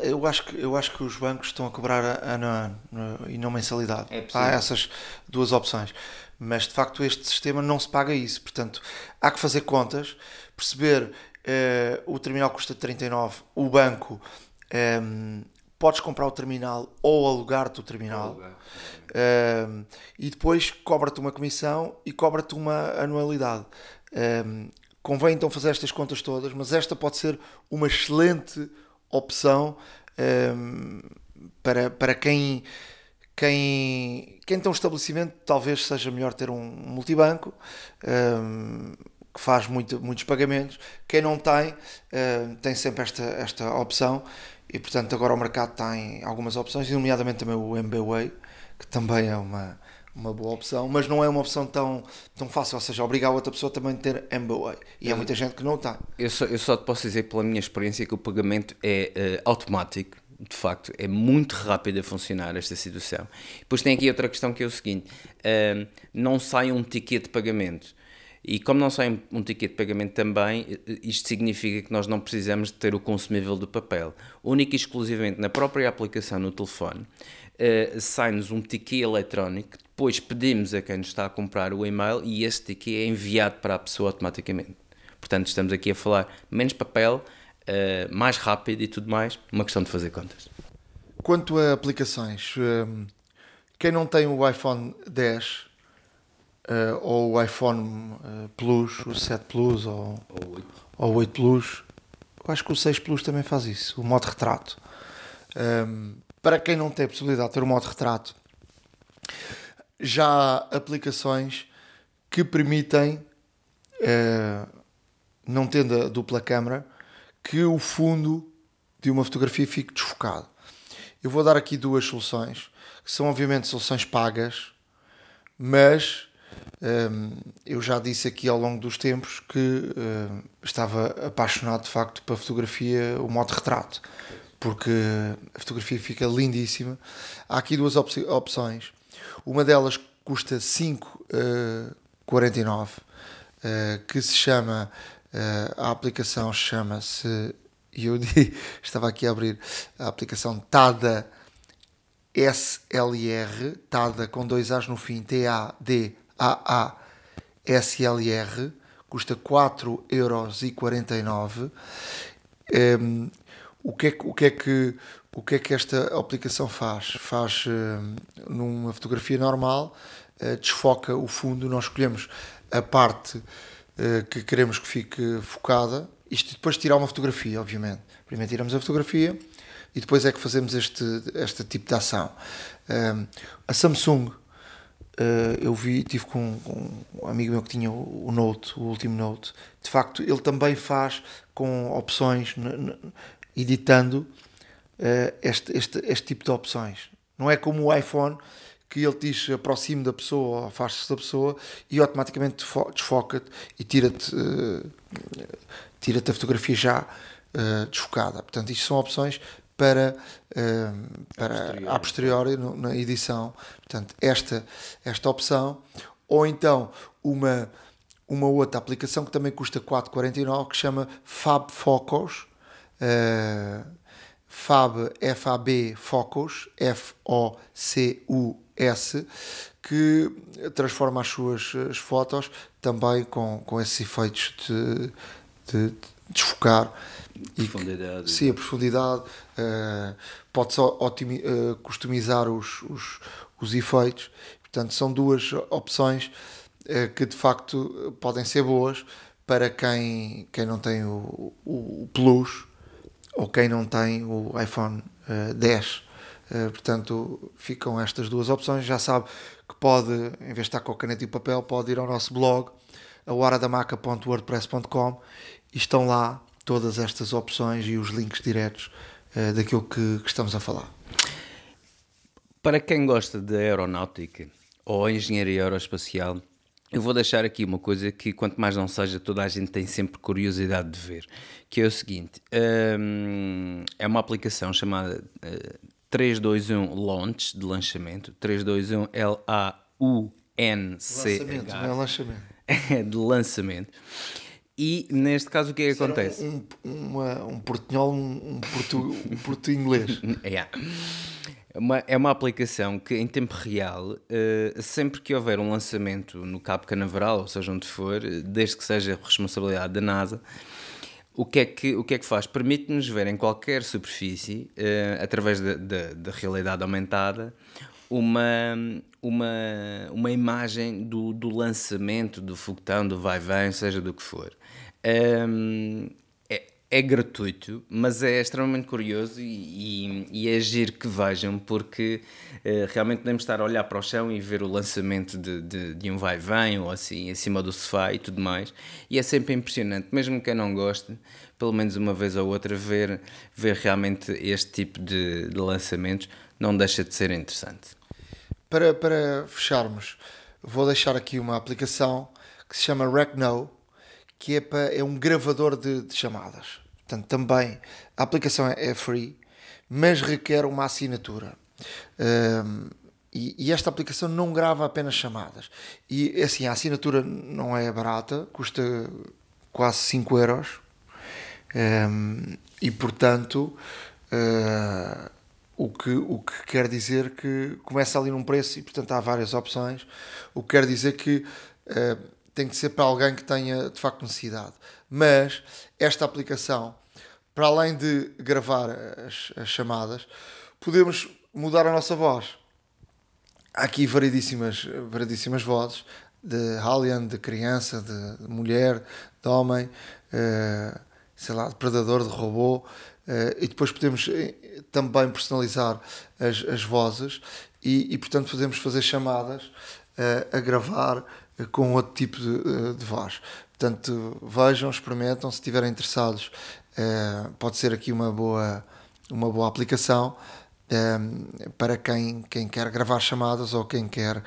Eu acho que, eu acho que os bancos estão a cobrar ano a ano e não mensalidade. É há essas duas opções. Mas de facto este sistema não se paga isso. Portanto, há que fazer contas, perceber uh, o terminal custa 39, o banco. Um, ehm, podes comprar o terminal ou alugar-te o terminal um, e depois cobra-te uma comissão e cobra-te uma anualidade. Um, convém então fazer estas contas todas, mas esta pode ser uma excelente opção um, para, para quem, quem, quem tem um estabelecimento, talvez seja melhor ter um multibanco que faz muito, muitos pagamentos. Quem não tem, tem sempre esta, esta opção e portanto agora o mercado tem algumas opções, nomeadamente também o MBWay, que também é uma, uma boa opção, mas não é uma opção tão, tão fácil, ou seja, obrigar a outra pessoa também a ter MBWay. E há muita gente que não tem. Eu só, eu só te posso dizer pela minha experiência que o pagamento é uh, automático, de facto, é muito rápido a funcionar esta situação. Depois tem aqui outra questão que é o seguinte: uh, não sai um ticket de pagamento. E como não sai um, ticket de pagamento também, isto significa que nós não precisamos de ter o consumível do papel. Única e exclusivamente na própria aplicação no telefone, uh, sai-nos um ticket eletrónico, depois pedimos a quem nos está a comprar o e-mail e esse ticket é enviado para a pessoa automaticamente. Portanto, estamos aqui a falar menos papel, uh, mais rápido e tudo mais, uma questão de fazer contas. Quanto a aplicações, um, quem não tem o iPhone 10 uh, ou o iPhone uh, Plus, o 7 Plus ou, ou o 8 Plus. Eu acho que o 6 Plus também faz isso, o modo retrato. Um, ehm, para quem não tem a possibilidade de ter o modo retrato, já há aplicações que permitem, uh, não tendo a dupla câmera, que o fundo de uma fotografia fique desfocado. Eu vou dar aqui duas soluções, que são obviamente soluções pagas, mas eu já disse aqui ao longo dos tempos que estava apaixonado de facto pela fotografia, o modo retrato, porque a fotografia fica lindíssima. Há aqui duas opções. Uma delas custa 5,49, uh, que se chama, uh, a aplicação chama-se, eu estava aqui a abrir a aplicação TADA SLR, TADA com dois As no fim, T-A-D AASLR, custa 4,49€. Um, o, que é, o, que é que, o que é que esta aplicação faz? Faz um, numa fotografia normal, uh, desfoca o fundo, nós escolhemos a parte uh, que queremos que fique focada. Isto depois de tirar uma fotografia, obviamente. Primeiro tiramos a fotografia e depois é que fazemos este, este tipo de ação. Um, a Samsung Uh, eu vi, tive com, com, um amigo meu que tinha o, o, Note, o último Note. De facto, ele também faz com opções, editando uh, este, este, este tipo de opções. Não é como o iPhone que ele diz aproxime da pessoa afaste-se da pessoa e automaticamente desfoca-te e tira-te uh, tira a fotografia já desfocada. Portanto, isto são opções para, uh, para posteriori. a posteriori no, na edição. Portanto, esta, esta opção, ou então uma, uma outra aplicação que também custa 4,49 que chama Fab Focus. Uh, Fab, F-A-B Focus, F-O-C-U-S, que transforma as suas as fotos também com, com esses efeitos de, de, de desfocar Profundidade. E, sim, a profundidade. Uh, Pode-se uh, customizar os, os, os efeitos. Portanto, são duas opções uh, que de facto podem ser boas para quem, quem não tem o, o, o Plus ou quem não tem o iPhone uh, 10. Uh, portanto, ficam estas duas opções. Já sabe que pode, em vez de estar com a caneta e papel, pode ir ao nosso blog, a horadamaca.wordpress.com e estão lá todas estas opções e os links diretos uh, daquilo que, que estamos a falar. Para quem gosta de aeronáutica ou engenharia aeroespacial, eu vou deixar aqui uma coisa que, quanto mais não seja, toda a gente tem sempre curiosidade de ver, que é o seguinte: hum, é uma aplicação chamada uh, 321 Launch de lançamento, 321 L-A-U-N-C-H. Lançamento, não é lançamento. É de lançamento. E neste caso o que é que acontece? Um, um, uma, um portunhol, um, um, portu, um portu inglês. yeah. É uma, é uma aplicação que, em tempo real, uh, sempre que houver um lançamento no Cabo Canaveral, ou seja, onde for, desde que seja responsabilidade da NASA, o que é que, o que, é que faz? Permite-nos ver em qualquer superfície, uh, através da realidade aumentada, uma, uma, uma imagem do, do lançamento, do foguetão, do vai-vem, seja do que for. Um, ehm, é gratuito, mas é extremamente curioso e, e, e é agir que vejam, porque uh, realmente podemos estar a olhar para o chão e ver o lançamento de, de, de um vai-vem ou assim, em cima do sofá e tudo mais. E é sempre impressionante, mesmo quem não goste, pelo menos uma vez ou outra, ver, ver realmente este tipo de, de lançamentos não deixa de ser interessante. Para, para fecharmos, vou deixar aqui uma aplicação que se chama Recno que é, para, é um gravador de, de, chamadas. Portanto, também a aplicação é, é free, mas requer uma assinatura. Um, e, e, esta aplicação não grava apenas chamadas. E assim, a assinatura não é barata, custa quase 5 euros. Um, e portanto, uh, o, que, o que quer dizer que começa ali num preço e portanto há várias opções. O que quer dizer que uh, tem que ser para alguém que tenha de facto necessidade. Mas esta aplicação, para além de gravar as, as chamadas, podemos mudar a nossa voz. Há aqui variedíssimas, variedíssimas vozes de alien, de criança, de, mulher, de homem, uh, sei lá, de predador, de robô. Uh, e depois podemos também personalizar as, as vozes e, e, portanto, podemos fazer chamadas uh, a gravar com outro tipo de, eh, de voz. Portanto, vejam, experimentam, se estiverem interessados, pode ser aqui uma boa, uma boa aplicação. Eh, para quem, quem quer gravar chamadas ou quem quer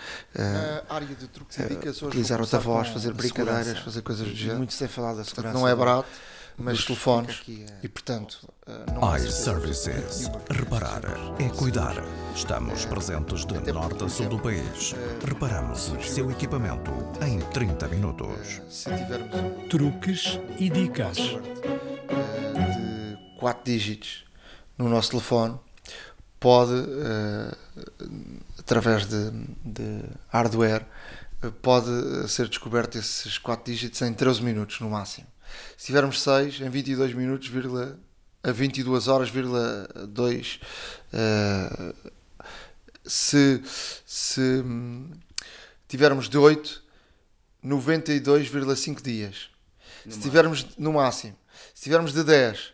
a área de truques e dicas utilizar outra voz, fazer brincadeiras, fazer coisas do género. Muito sem falar da segurança. não é barato mas telefones. e portanto não iServices reparar é cuidar. Estamos presentes de norte a sul do país. reparamos o seu equipamento em 30 minutos. se tivermos truques e dicas. de 4 dígitos no nosso telefone pode através de, de hardware pode ser descoberto esses 4 dígitos em 13 minutos no máximo se tivermos 6 em 22 minutos, vírgula, a 22 horas, vírgula 2, uh, se, se hum, tivermos de 8, 92,5 dias. No se tivermos no máximo, se tivermos de 10,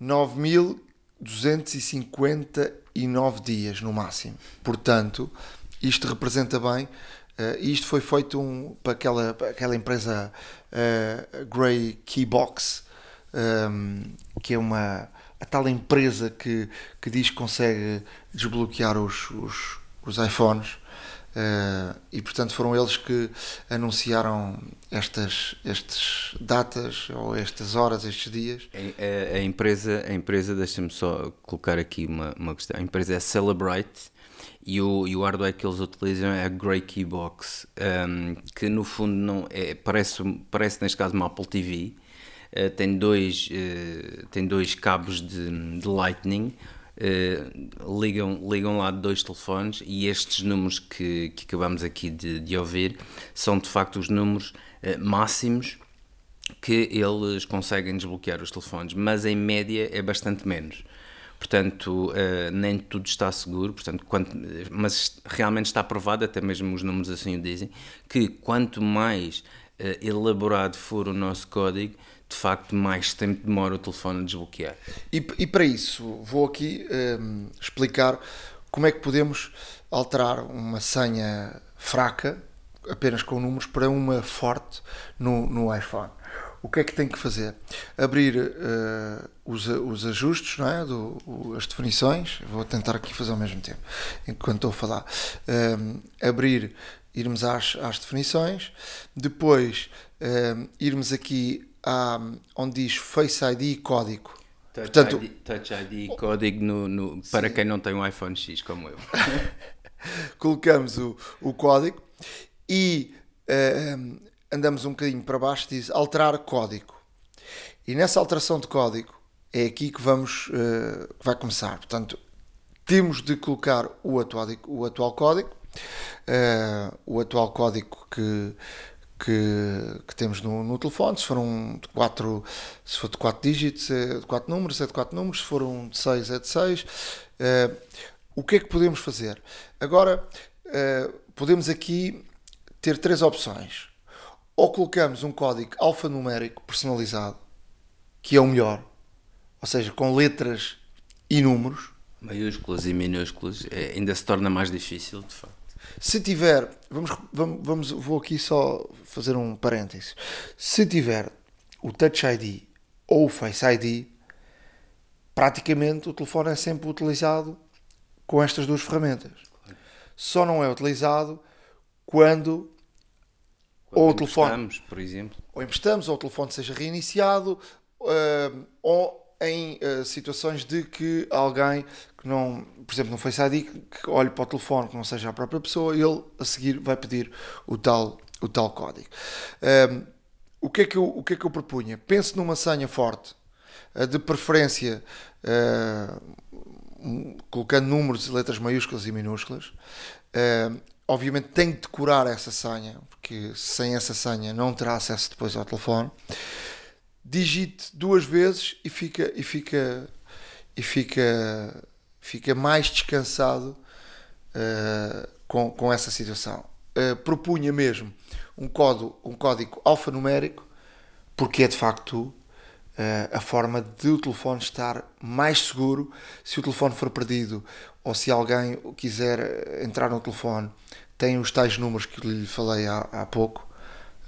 9.259 dias no máximo. Portanto, isto representa bem Uh, isto foi feito um, para, aquela, para aquela empresa uh, Grey Keybox, um, ehm, que é uma a tal empresa que, que diz que consegue desbloquear os, os, os iPhones. Uh, e portanto foram eles que anunciaram estas, estas datas ou estas horas, estes dias. A, a, a empresa, a empresa deixa-me só colocar aqui uma, uma questão. A empresa é Celebrite e o, e o hardware que eles utilizam é a Grey Keybox, um, que no fundo não é, parece, parece neste caso uma Apple TV, uh, tem, dois, uh, tem dois cabos de, de Lightning, uh, ligam, ligam lá dois telefones e estes números que, que acabamos aqui de, de ouvir são de facto os números máximos que eles conseguem desbloquear os telefones, mas em média é bastante menos. Portanto, uh, nem tudo está seguro, portanto, quanto, mas realmente está provado, até mesmo os números assim o dizem, que quanto mais uh, elaborado for o nosso código, de facto, mais tempo demora o telefone a desbloquear. E, e para isso, vou aqui ehm, explicar como é que podemos alterar uma senha fraca, apenas com números, para uma forte no, no iPhone. o que é que tem que fazer? Abrir eh, os, os ajustes, não é? Do, o- as definições. Vou tentar aqui fazer ao mesmo tempo, enquanto estou a falar. Ehm, abrir, irmos às, às definições. Depois, ehm, irmos aqui à, onde diz Face ID e código. Touch, Portanto- ID, Touch ID e código no, no- para quem não tem um iPhone X como eu. colocamos o, o código e eh, andamos um bocadinho para baixo, diz alterar código. E nessa alteração de código é aqui que vamos que vai começar. Portanto, temos de colocar o atual, o atual código, eh, o atual código que, que, que temos no, no telefone, se for um de 4, se for de 4 dígitos, é de 4 números, é de 4 números, se for um de 6, é de 6. Eh, o que é que podemos fazer? Agora, podemos aqui ter três opções. Ou colocamos um código alfanumérico personalizado, que é o melhor, ou seja, com letras e números. Maiúsculas e minúsculas é, ainda se torna mais difícil, de facto. Se tiver, vamos, vamos, vamos- vou aqui só fazer um parênteses. Se tiver o Touch ID ou o Face ID, praticamente o telefone é sempre utilizado com estas duas ferramentas. Só não é utilizado quando ou o telefone por exemplo. ou emprestamos, ou o telefone seja reiniciado, ah, ou em ah, situações de que alguém que não, por exemplo, no Face ID, que, olhe para o telefone que não seja a própria pessoa, ele a seguir vai pedir o tal, o tal código. Ah, o, que é que eu, o que é que eu propunha? Pense numa senha forte, ah, de preferência um, colocando números e letras maiúsculas e minúsculas. Ah, obviamente tem que decorar essa senha, porque sem essa senha não terá acesso depois ao telefone. Digite duas vezes e fica e fica e fica fica mais descansado ah, com, com essa situação. Ah, propunha mesmo um código, um código alfanumérico, porque é de facto eh, a forma de o telefone estar mais seguro se o telefone for perdido ou se alguém quiser entrar no telefone tem os tais números que lhe falei há, há pouco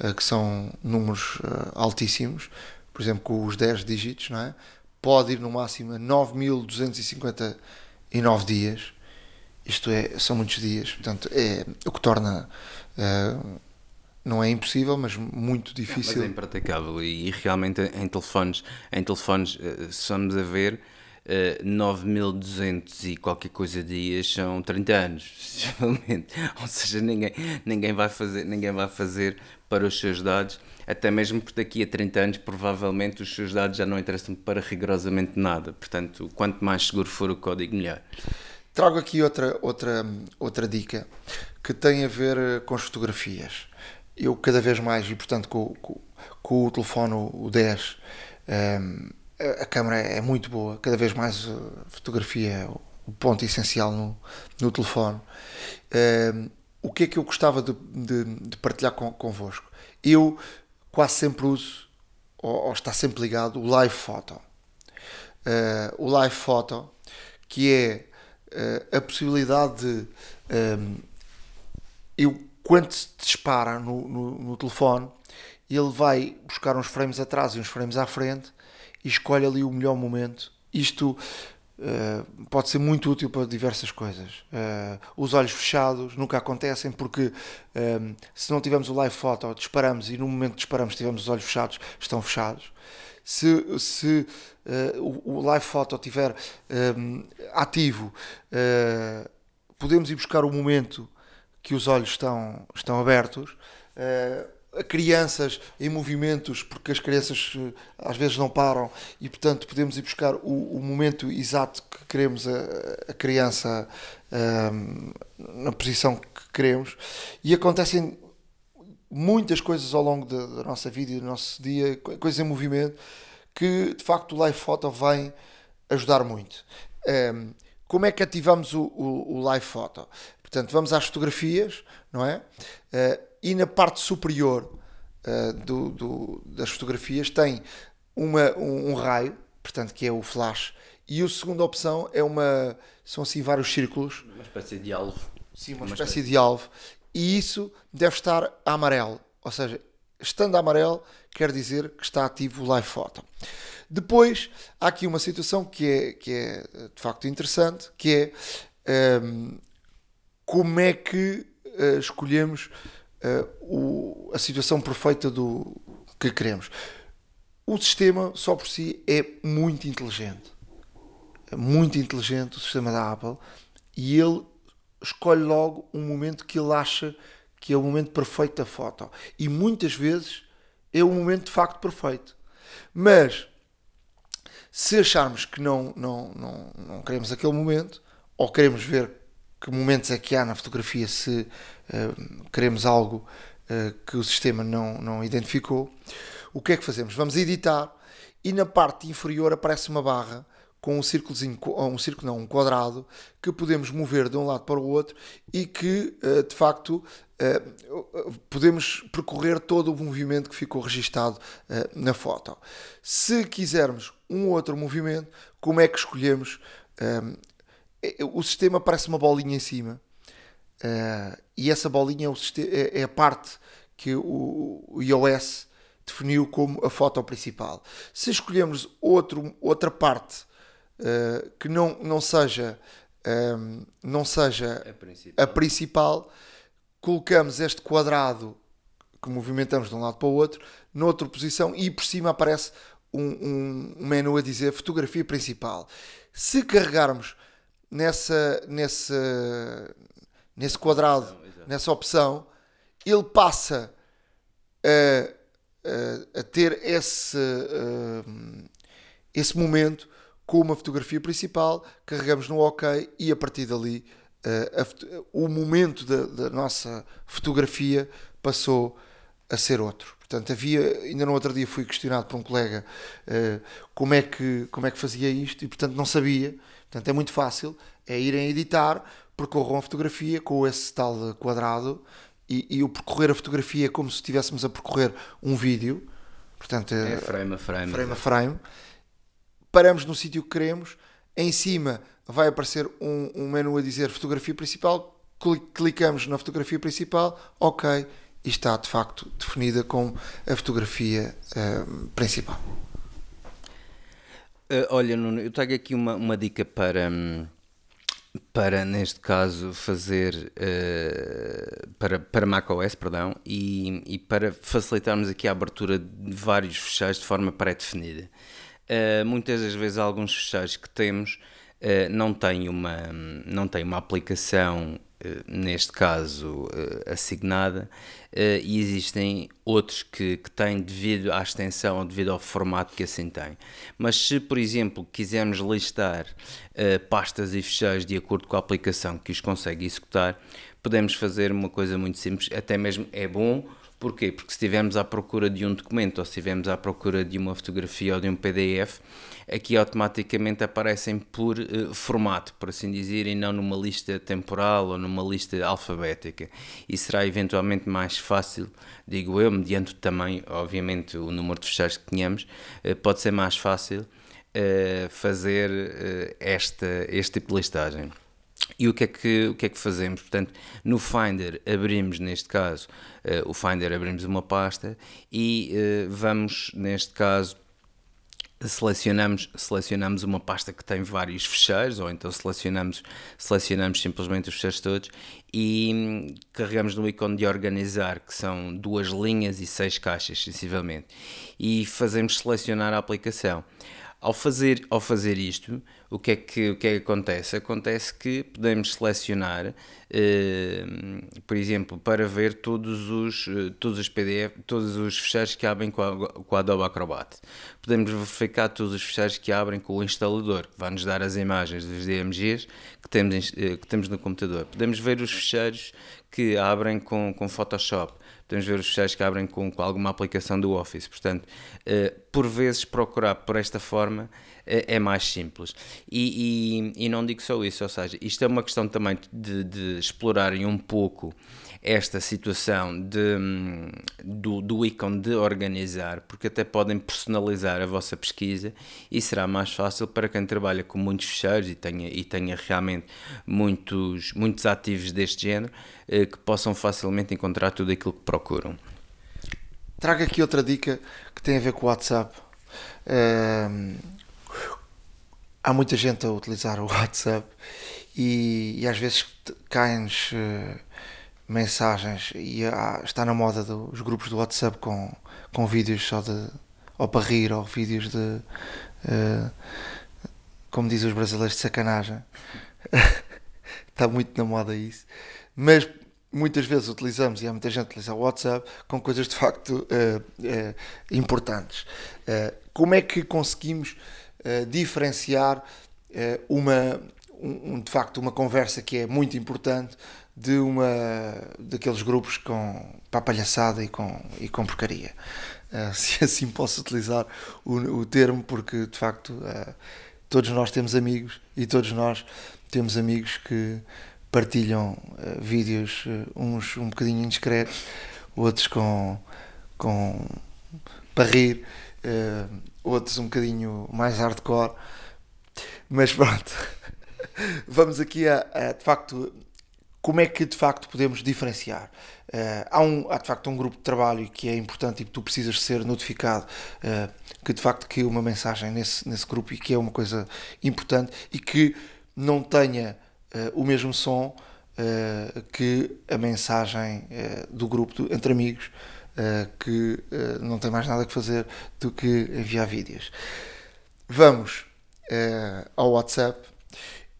eh, que são números eh, altíssimos por exemplo com os 10 dígitos não é? pode ir no máximo a 9.259 dias isto é, são muitos dias portanto é o que torna eh, não é impossível, mas muito Mas difícil. é impraticável e, e realmente em telefones, em telefones eh, se vamos a ver, eh, 9200 e qualquer coisa dias são 30 anos. Ou seja, ninguém, ninguém, vai fazer, ninguém vai fazer para os seus dados, até mesmo porque daqui a 30 anos provavelmente os seus dados já não interessam para rigorosamente nada. Portanto, quanto mais seguro for o código, melhor. Trago aqui outra, outra, outra dica que tem a ver eh, com as fotografias. Eu cada vez mais, e portanto com, com, com o telefone o 10, ehm, a câmera é muito boa, cada vez mais a fotografia é o ponto essencial no, no telefone. Ehm, o que é que eu gostava de, de, de partilhar com, convosco? Eu quase sempre uso, ou, ou está sempre ligado, o Live Photo. Eh, o Live Photo, que é eh, a possibilidade de ehm, eu quando se dispara no, no, no telefone ele vai buscar uns frames atrás e uns frames à frente e escolhe ali o melhor momento isto eh, pode ser muito útil para diversas coisas Eh, os olhos fechados nunca acontecem porque ehm, se não tivermos o live photo disparamos e no momento que disparamos tivermos os olhos fechados estão fechados se, se eh, o, live photo estiver ehm, ativo eh, podemos ir buscar o momento que os olhos estão, estão abertos. Crianças em movimentos, porque as crianças eh, às vezes não param e, portanto, podemos ir buscar o, o momento exato que queremos a, a criança ahm, na posição que queremos. E acontecem muitas coisas ao longo da, da nossa vida e do nosso dia, co- coisas em movimento, que de facto o Live Photo vem ajudar muito. Ehm, como é que ativamos o, o, o Live Photo? Portanto, vamos às fotografias, não é? Eh, e na parte superior eh, do, do- das fotografias tem uma, um, um raio, portanto, que é o flash, e a segunda opção é uma. São assim vários círculos Uma espécie de alvo. Sim, uma, Uma espécie de alvo. E isso deve estar amarelo. Ou seja, estando amarelo, quer dizer que está ativo o Live Photo. Depois, há aqui uma situação que é, que é de facto interessante, que é um, como é que uh, escolhemos uh, o, a situação perfeita do que queremos. O sistema, só por si, é muito inteligente. É muito inteligente o sistema da Apple e ele escolhe logo um momento que ele acha que é o momento perfeito da foto. E muitas vezes é o momento de facto perfeito. Mas se acharmos que não, não, não, não queremos aquele momento, ou queremos ver que momentos é que há na fotografia se uh, queremos algo uh, que o sistema não, não identificou, o que é que fazemos? Vamos editar e na parte inferior aparece uma barra com um círculozinho, um círculo não, um quadrado, que podemos mover de um lado para o outro e que, eh, de facto, podemos percorrer todo o movimento que ficou registado na foto. Se quisermos um outro movimento, como é que escolhemos? O sistema parece uma bolinha em cima e essa bolinha é, é a parte que o iOS definiu como a foto principal. Se escolhermos outro, outra parte uh, que não, não seja, um, não seja a principal. a principal, colocamos este quadrado que movimentamos de um lado para o outro, noutra posição e por cima aparece um, um, um menu a dizer fotografia principal. Se carregarmos nessa, nessa, nesse quadrado, opção, nessa opção, ele passa a, a, a ter esse, uh, esse momento com uma fotografia principal, carregamos no OK e a partir dali uh, a, o momento da, da, nossa fotografia passou a ser outro. Portanto, havia, ainda no outro dia fui questionado por um colega uh, como, é que, como é que fazia isto e, portanto, não sabia. Portanto, é muito fácil, é irem editar, percorram a fotografia com esse tal quadrado e, e o percorrer a fotografia é como se estivéssemos a percorrer um vídeo. Portanto, é frame a frame. Frame a frame paramos no sítio que queremos, em cima vai aparecer um, um menu a dizer fotografia principal, clicamos na fotografia principal, ok, e está de facto definida como a fotografia uh, principal. Uh, olha, Nuno, eu trago aqui uma, uma dica para, para, neste caso, fazer uh, para, para macOS, perdão, e, e para facilitarmos aqui a abertura de vários fecheiros de forma pré-definida. Uh, muitas das vezes alguns fecheiros que temos não têm uma, não têm uma aplicação, neste caso assignada, e existem outros que, que têm devido à extensão ou devido ao formato que assim tem. Mas se, por exemplo, quisermos listar pastas e fecheiros de acordo com a aplicação que os consegue executar, podemos fazer uma coisa muito simples, até mesmo é bom Porquê? Porque se estivermos à procura de um documento ou se estivermos à procura de uma fotografia ou de um PDF, aqui automaticamente aparecem por uh, formato, por assim dizer, e não numa lista temporal ou numa lista alfabética. E será eventualmente mais fácil, digo eu, mediante também, obviamente, o número de fecheiros que tenhamos, uh, pode ser mais fácil uh, fazer esta, este tipo de listagem. E o que, é que, o que é que fazemos? Portanto, no Finder abrimos, neste caso, uh, o Finder abrimos uma pasta e uh, vamos, neste caso, selecionamos, selecionamos uma pasta que tem vários fecheiros, ou então selecionamos, selecionamos simplesmente os fecheiros todos e hum, carregamos no ícone de organizar, que são duas linhas e seis caixas, sensivelmente, e fazemos selecionar a aplicação. Ao fazer, ao fazer isto, o que, é que, o que é que acontece? Acontece que podemos selecionar, eh, por exemplo, para ver todos os, eh, todos os PDF, todos os fecheiros que abrem com a, com a Adobe Acrobat. Podemos verificar todos os fecheiros que abrem com o instalador, que vai nos dar as imagens dos DMGs que temos, eh, que temos no computador. Podemos ver os fecheiros que abrem com, com Photoshop podemos ver os fecheiros que abrem com, com alguma aplicação do Office. Portanto, uh, por vezes procurar por esta forma uh, é mais simples. E, e, e, não digo só isso, ou seja, isto é uma questão também de, de explorarem um pouco esta situação de, do, do ícone de organizar, porque até podem personalizar a vossa pesquisa e será mais fácil para quem trabalha com muitos fecheiros e tenha, e tenha realmente muitos, muitos ativos deste género eh, que possam facilmente encontrar tudo aquilo que procuram. trago aqui outra dica que tem a ver com o WhatsApp. Ehm, há muita gente a utilizar o WhatsApp e, e às vezes caem-nos eh, mensagens e há- está na moda dos grupos do WhatsApp com, com vídeos só de ou para rir ou vídeos de eh, como dizem os brasileiros de sacanagem. Está muito na moda isso. Mas muitas vezes utilizamos e há muita gente a utilizar o WhatsApp com coisas de facto eh, eh, importantes. Como é que conseguimos diferenciar uma um, um, de facto uma conversa que é muito importante de uma daqueles grupos com para palhaçada e com e com porcaria. Eh, se assim posso utilizar o, o termo porque de facto eh, todos nós temos amigos e todos nós temos amigos que partilham eh, vídeos uns um bocadinho indiscretos outros com com para rir outros um bocadinho mais hardcore. Mas pronto vamos aqui a, a, de facto como é que de facto podemos diferenciar Eh, há, um, há de facto um grupo de trabalho que é importante e que tu precisas ser notificado eh, que de facto caiu uma mensagem nesse, nesse grupo e que é uma coisa importante e que não tenha eh, o mesmo som que a mensagem do grupo do- entre amigos que não tem mais nada que fazer do que enviar vídeos. Vamos ao WhatsApp.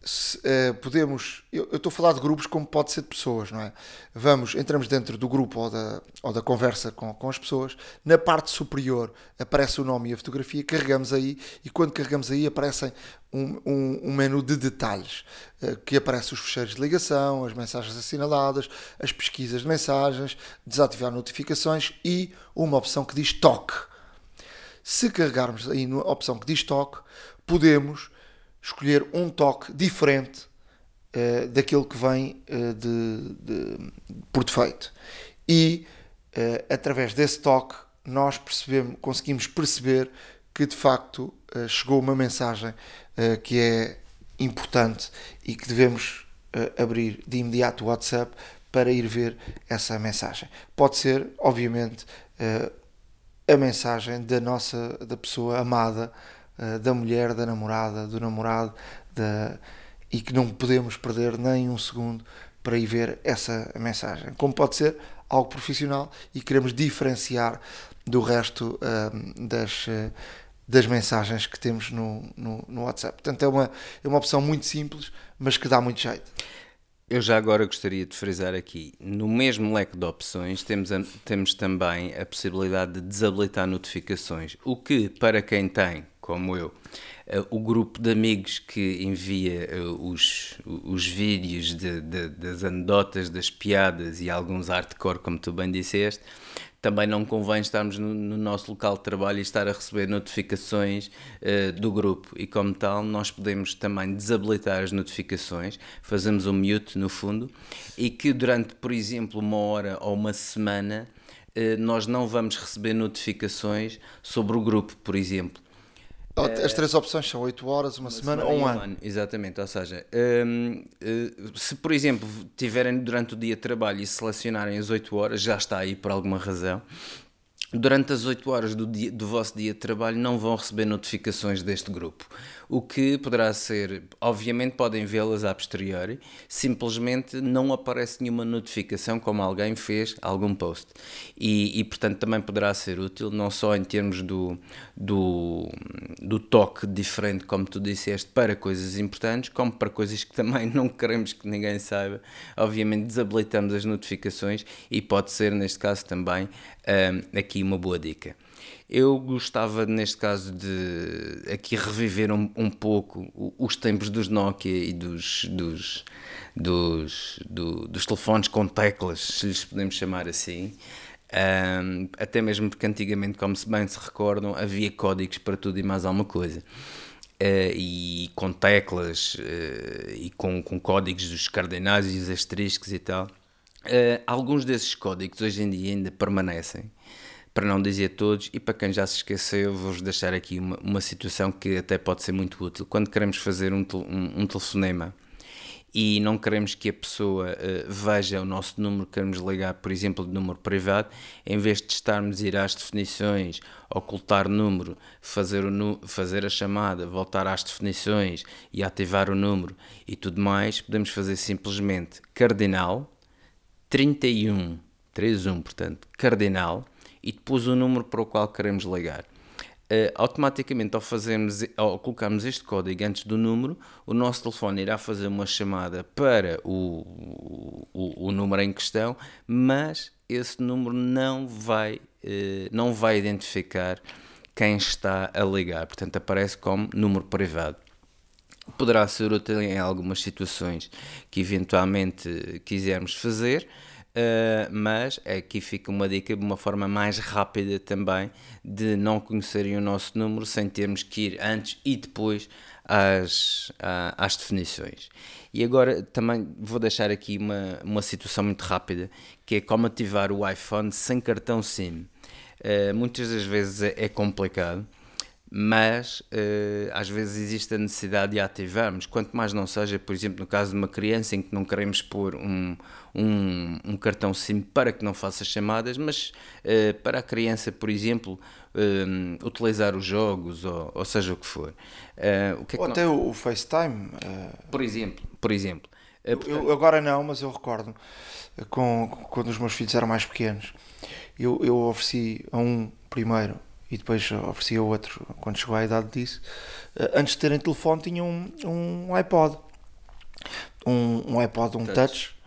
Se, eh, podemos. Eu estou a falar de grupos como pode ser de pessoas, não é? Vamos, entramos dentro do grupo ou da, ou da conversa com, com as pessoas. Na parte superior aparece o nome e a fotografia. Carregamos aí e quando carregamos aí aparecem um, um, um menu de detalhes eh, que aparece os fecheiros de ligação, as mensagens assinaladas, as pesquisas de mensagens, desativar notificações e uma opção que diz toque. Se carregarmos aí na opção que diz toque, podemos escolher um toque diferente eh, daquele que vem eh, de, de- por defeito. E eh, através desse toque nós percebemos, conseguimos perceber que de facto chegou uma mensagem que é importante e que devemos abrir de imediato o WhatsApp para ir ver essa mensagem. Pode ser, obviamente, a mensagem da nossa da pessoa amada, eh, da mulher, da namorada, do namorado, da, e que não podemos perder nem um segundo para ir ver essa mensagem. Como pode ser algo profissional e queremos diferenciar do resto eh, das, eh, das mensagens que temos no, no, no WhatsApp. Portanto, é uma, é uma opção muito simples, mas que dá muito jeito. Eu já agora gostaria de frisar aqui, no mesmo leque de opções temos, a- temos também a possibilidade de desabilitar notificações, o que para quem tem, como eu, eh, o grupo de amigos que envia eh, os, os vídeos de- de- das anedotas, das piadas e alguns hardcore, como tu bem disseste, também não convém estarmos no, no nosso local de trabalho e estar a receber notificações eh, do grupo e como tal nós podemos também desabilitar as notificações, fazemos um mute no fundo e que durante, por exemplo, uma hora ou uma semana eh, nós não vamos receber notificações sobre o grupo, por exemplo. As três opções são 8 horas, uma, semana, ou e um ano. Exatamente, ou seja, hum, eh, se por exemplo tiverem durante o dia de trabalho e selecionarem as 8 horas, já está aí por alguma razão. Durante as 8 horas do, dia- do vosso dia de trabalho não vão receber notificações deste grupo. O que poderá ser, obviamente podem vê-las a posteriori, simplesmente não aparece nenhuma notificação como alguém fez algum post. E, e, portanto também poderá ser útil, não só em termos do, do, do toque diferente, como tu disseste, para coisas importantes, como para coisas que também não queremos que ninguém saiba. Obviamente desabilitamos as notificações e pode ser, neste caso também, hum, aqui uma boa dica. Eu gostava, neste caso, de aqui reviver um, um pouco os tempos dos Nokia e dos, dos, dos, do- dos telefones com teclas, se lhes podemos chamar assim. Ahm, até mesmo porque antigamente, como se bem se recordam, havia códigos para tudo e mais alguma coisa. Eh, e com teclas eh, e com, com códigos dos cardinais e os asteriscos e tal. Eh, alguns desses códigos hoje em dia ainda permanecem, para não dizer todos, e para quem já se esqueceu, vou-vos deixar aqui uma, uma situação que até pode ser muito útil. Quando queremos fazer um, um, um telefonema e não queremos que a pessoa uh, veja o nosso número, queremos ligar, por exemplo, de número privado, em vez de estarmos a ir às definições, ocultar número, fazer, o fazer a chamada, voltar às definições e ativar o número e tudo mais, podemos fazer simplesmente cardinal 31, 31, portanto, cardinal, e depois o número para o qual queremos ligar. Uh, automaticamente, ao, fazermos, ao colocarmos este código antes do número, o nosso telefone irá fazer uma chamada para o, o, o número em questão, mas esse número não vai, uh, não vai identificar quem está a ligar, portanto, aparece como número privado. Poderá ser útil em algumas situações que eventualmente quisermos fazer, Uh, mas aqui fica uma dica de uma forma mais rápida também de não conhecerem o nosso número sem termos que ir antes e depois às, às definições. E agora também vou deixar aqui uma, uma situação muito rápida que é como ativar o iPhone sem cartão SIM. Uh, muitas das vezes é, é complicado mas uh, às vezes existe a necessidade de ativarmos, quanto mais não seja, por exemplo, no caso de uma criança em que não queremos pôr um, um, um cartão SIM para que não faça chamadas, mas uh, para a criança, por exemplo, uh, utilizar os jogos, ou, ou, seja o que for. o que é que ou até não... o FaceTime. Por exemplo, por exemplo. Eu, agora não, mas eu recordo com, quando os meus filhos eram mais pequenos, eu, eu ofereci a um primeiro e depois oferecia outro quando chegou à idade disso. Eh, antes de terem telefone, tinham um, um iPod, um, um iPod, um touch. touch.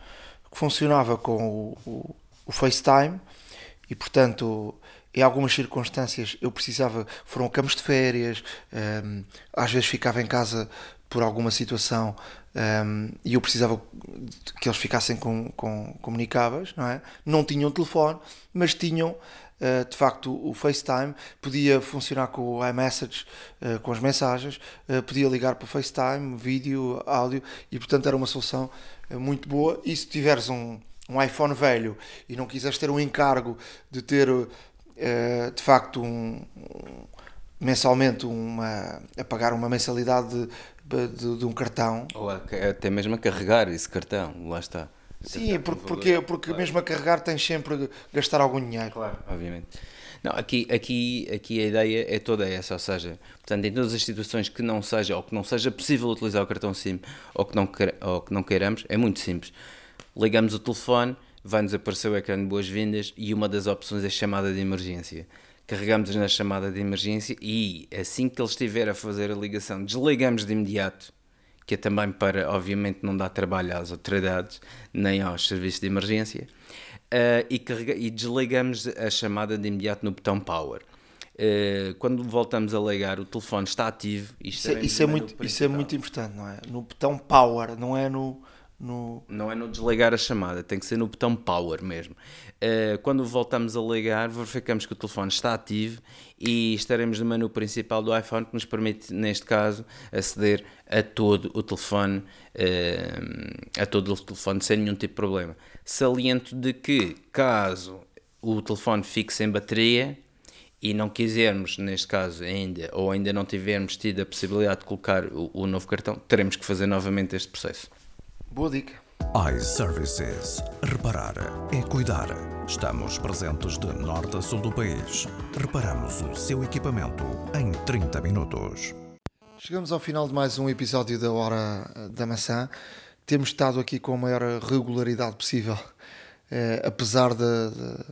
Que funcionava com o, o, o, FaceTime e, portanto, em algumas circunstâncias eu precisava, foram campos de férias, um, às vezes ficava em casa por alguma situação um, e eu precisava que eles ficassem com, com, comunicáveis, não é? Não tinham telefone, mas tinham Uh, de facto o FaceTime podia funcionar com o iMessage, uh, com as mensagens, uh, podia ligar para o FaceTime, vídeo, áudio e portanto era uma solução muito boa. E se tiveres um, um iPhone velho e não quiseres ter um encargo de ter de facto um, um, mensalmente uma, a pagar uma mensalidade de, de, de um cartão ou até mesmo a carregar esse cartão, lá está. Sim, porque, porque, porque claro. mesmo a carregar tens sempre de gastar algum dinheiro. Claro, obviamente. Não, aqui, aqui, aqui a ideia é toda essa, ou seja, portanto, em todas as situações que não seja ou que não seja possível utilizar o cartão SIM ou que não, ou que não queiramos, é muito simples. Ligamos o telefone, vai-nos aparecer o ecrã de boas-vindas e uma das opções é chamada de emergência. Carregamos na chamada de emergência e assim que ele estiver a fazer a ligação, desligamos de imediato que é também para, obviamente, não dar trabalho às autoridades nem aos serviços de emergência, uh, e, carrega, e, desligamos a chamada de imediato no botão Power. Uh, quando voltamos a ligar, o telefone está ativo e isso, é, isso, é muito, isso é muito importante, não é? No botão Power, não é no, no... Não é no desligar a chamada, tem que ser no botão Power mesmo. Uh, quando voltamos a ligar, verificamos que o telefone está ativo e estaremos no menu principal do iPhone que nos permite, neste caso, aceder a todo o telefone, uh, a todo o telefone sem nenhum tipo de problema. Saliento de que, caso o telefone fique sem bateria, e não quisermos, neste caso ainda, ou ainda não tivermos tido a possibilidade de colocar o, o novo cartão, teremos que fazer novamente este processo. Boa dica. iServices. Reparar é cuidar. Estamos presentes de norte a sul do país. Reparamos o seu equipamento em 30 minutos. Chegamos ao final de mais um episódio da Hora da Maçã. Temos estado aqui com a maior regularidade possível, eh, apesar de, de,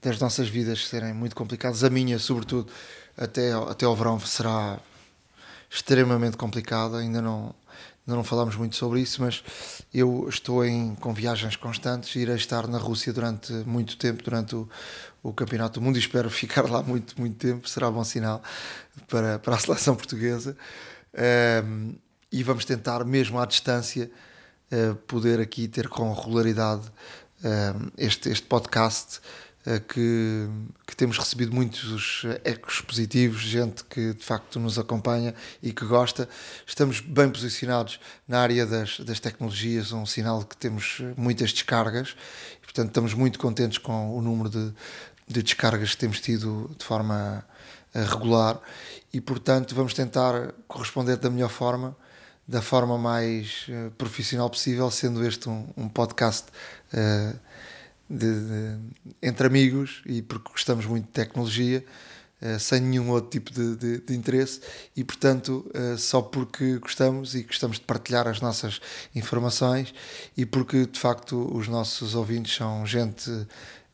das nossas vidas serem muito complicadas. A minha, sobretudo, até, até ao verão será extremamente complicada. Ainda não, ainda não falámos muito sobre isso, mas eu estou em, com viagens constantes, irei estar na Rússia durante muito tempo, durante o, o Campeonato do Mundo e espero ficar lá muito, muito tempo, será bom sinal para, para a seleção portuguesa. Um, e vamos tentar, mesmo à distância, uh, poder aqui ter com regularidade um, este, este podcast que, que, temos recebido muitos ecos positivos, gente que de facto nos acompanha e que gosta. Estamos bem posicionados na área das, das tecnologias, um sinal que temos muitas descargas e, portanto, estamos muito contentes com o número de, de descargas que temos tido de forma eh, regular e, portanto, vamos tentar corresponder da melhor forma da forma mais uh, profissional possível, sendo este um, um podcast uh, de, de, entre amigos e porque gostamos muito de tecnologia. Uh, sem nenhum outro tipo de, de, interesse e, portanto, uh, só porque gostamos e gostamos de partilhar as nossas informações e porque, de facto, os nossos ouvintes são gente,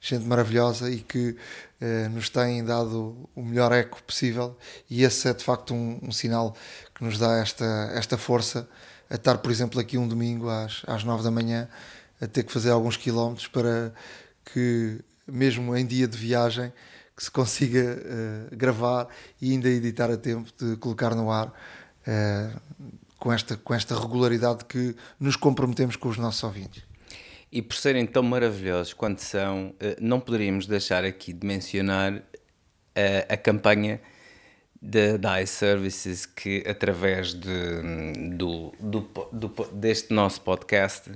gente maravilhosa e que uh, nos têm dado o melhor eco possível e esse é, de facto, um, um, sinal que nos dá esta, esta força a estar, por exemplo, aqui um domingo às, às 9 da manhã a ter que fazer alguns quilómetros para que, mesmo em dia de viagem, que se consiga uh, gravar e ainda editar a tempo de colocar no ar uh, com, esta, com esta regularidade que nos comprometemos com os nossos ouvintes. E por serem tão maravilhosos quanto são, uh, não poderíamos deixar aqui de mencionar a campanha da iServices que através de, do, do, do, deste nosso podcast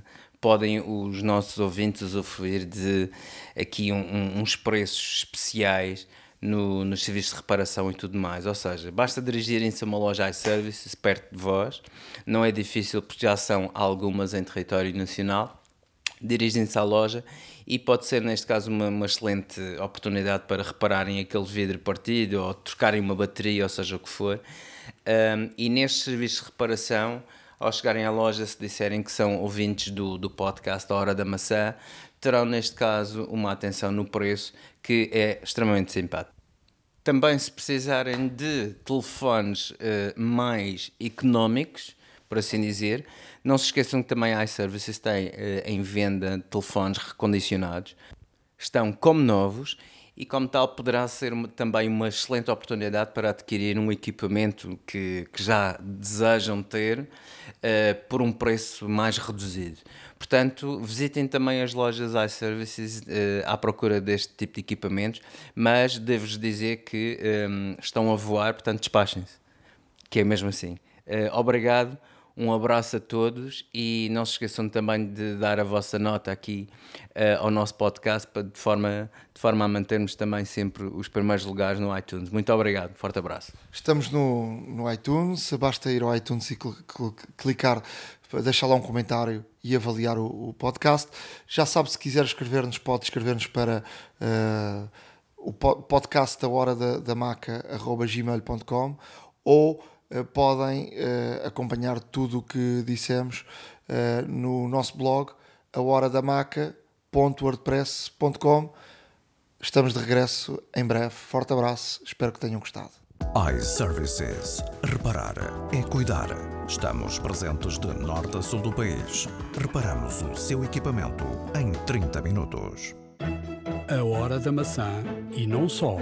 podem os nossos ouvintes usufruir de aqui um, um, uns preços especiais no, nos serviços de reparação e tudo mais. Ou seja, basta dirigirem-se a uma loja iServices perto de vós, não é difícil porque já são algumas em território nacional. Dirigem-se à loja e pode ser, neste caso, uma, uma, excelente oportunidade para repararem aquele vidro partido ou trocarem uma bateria, ou seja o que for. Um, e nestes serviços de reparação ao chegarem à loja, se disserem que são ouvintes do, do podcast A Hora da Maçã, terão neste caso uma atenção no preço que é extremamente simpático. Também, se precisarem de telefones uh, mais económicos, por assim dizer, não se esqueçam que também a iServices tem uh, em venda telefones recondicionados. Estão como novos e, como tal, poderá ser uma, também uma excelente oportunidade para adquirir um equipamento que, que já desejam ter uh, por um preço mais reduzido. Portanto, visitem também as lojas iServices uh, à procura deste tipo de equipamentos, mas devo-vos dizer que um, eh, estão a voar, portanto, despachem-se, que é mesmo assim. Uh, obrigado. Um abraço a todos e não se esqueçam também de dar a vossa nota aqui uh, ao nosso podcast para, de, forma, de forma a mantermos também sempre os primeiros lugares no iTunes. Muito obrigado, forte abraço. Estamos no, no iTunes, basta ir ao iTunes e cl cl clicar, deixar lá um comentário e avaliar o, o podcast. Já sabe, se quiser escrever-nos, pode escrever-nos para uh, o podcast da hora da, da maca, gmail.com ou podem uh, acompanhar tudo o que dissemos uh, no nosso blog ahoradamaca.wordpress.com Estamos de regresso em breve. Forte abraço, espero que tenham gostado. iServices. Reparar é cuidar. Estamos presentes de norte a sul do país. Reparamos o seu equipamento em 30 minutos. A hora da maçã e não só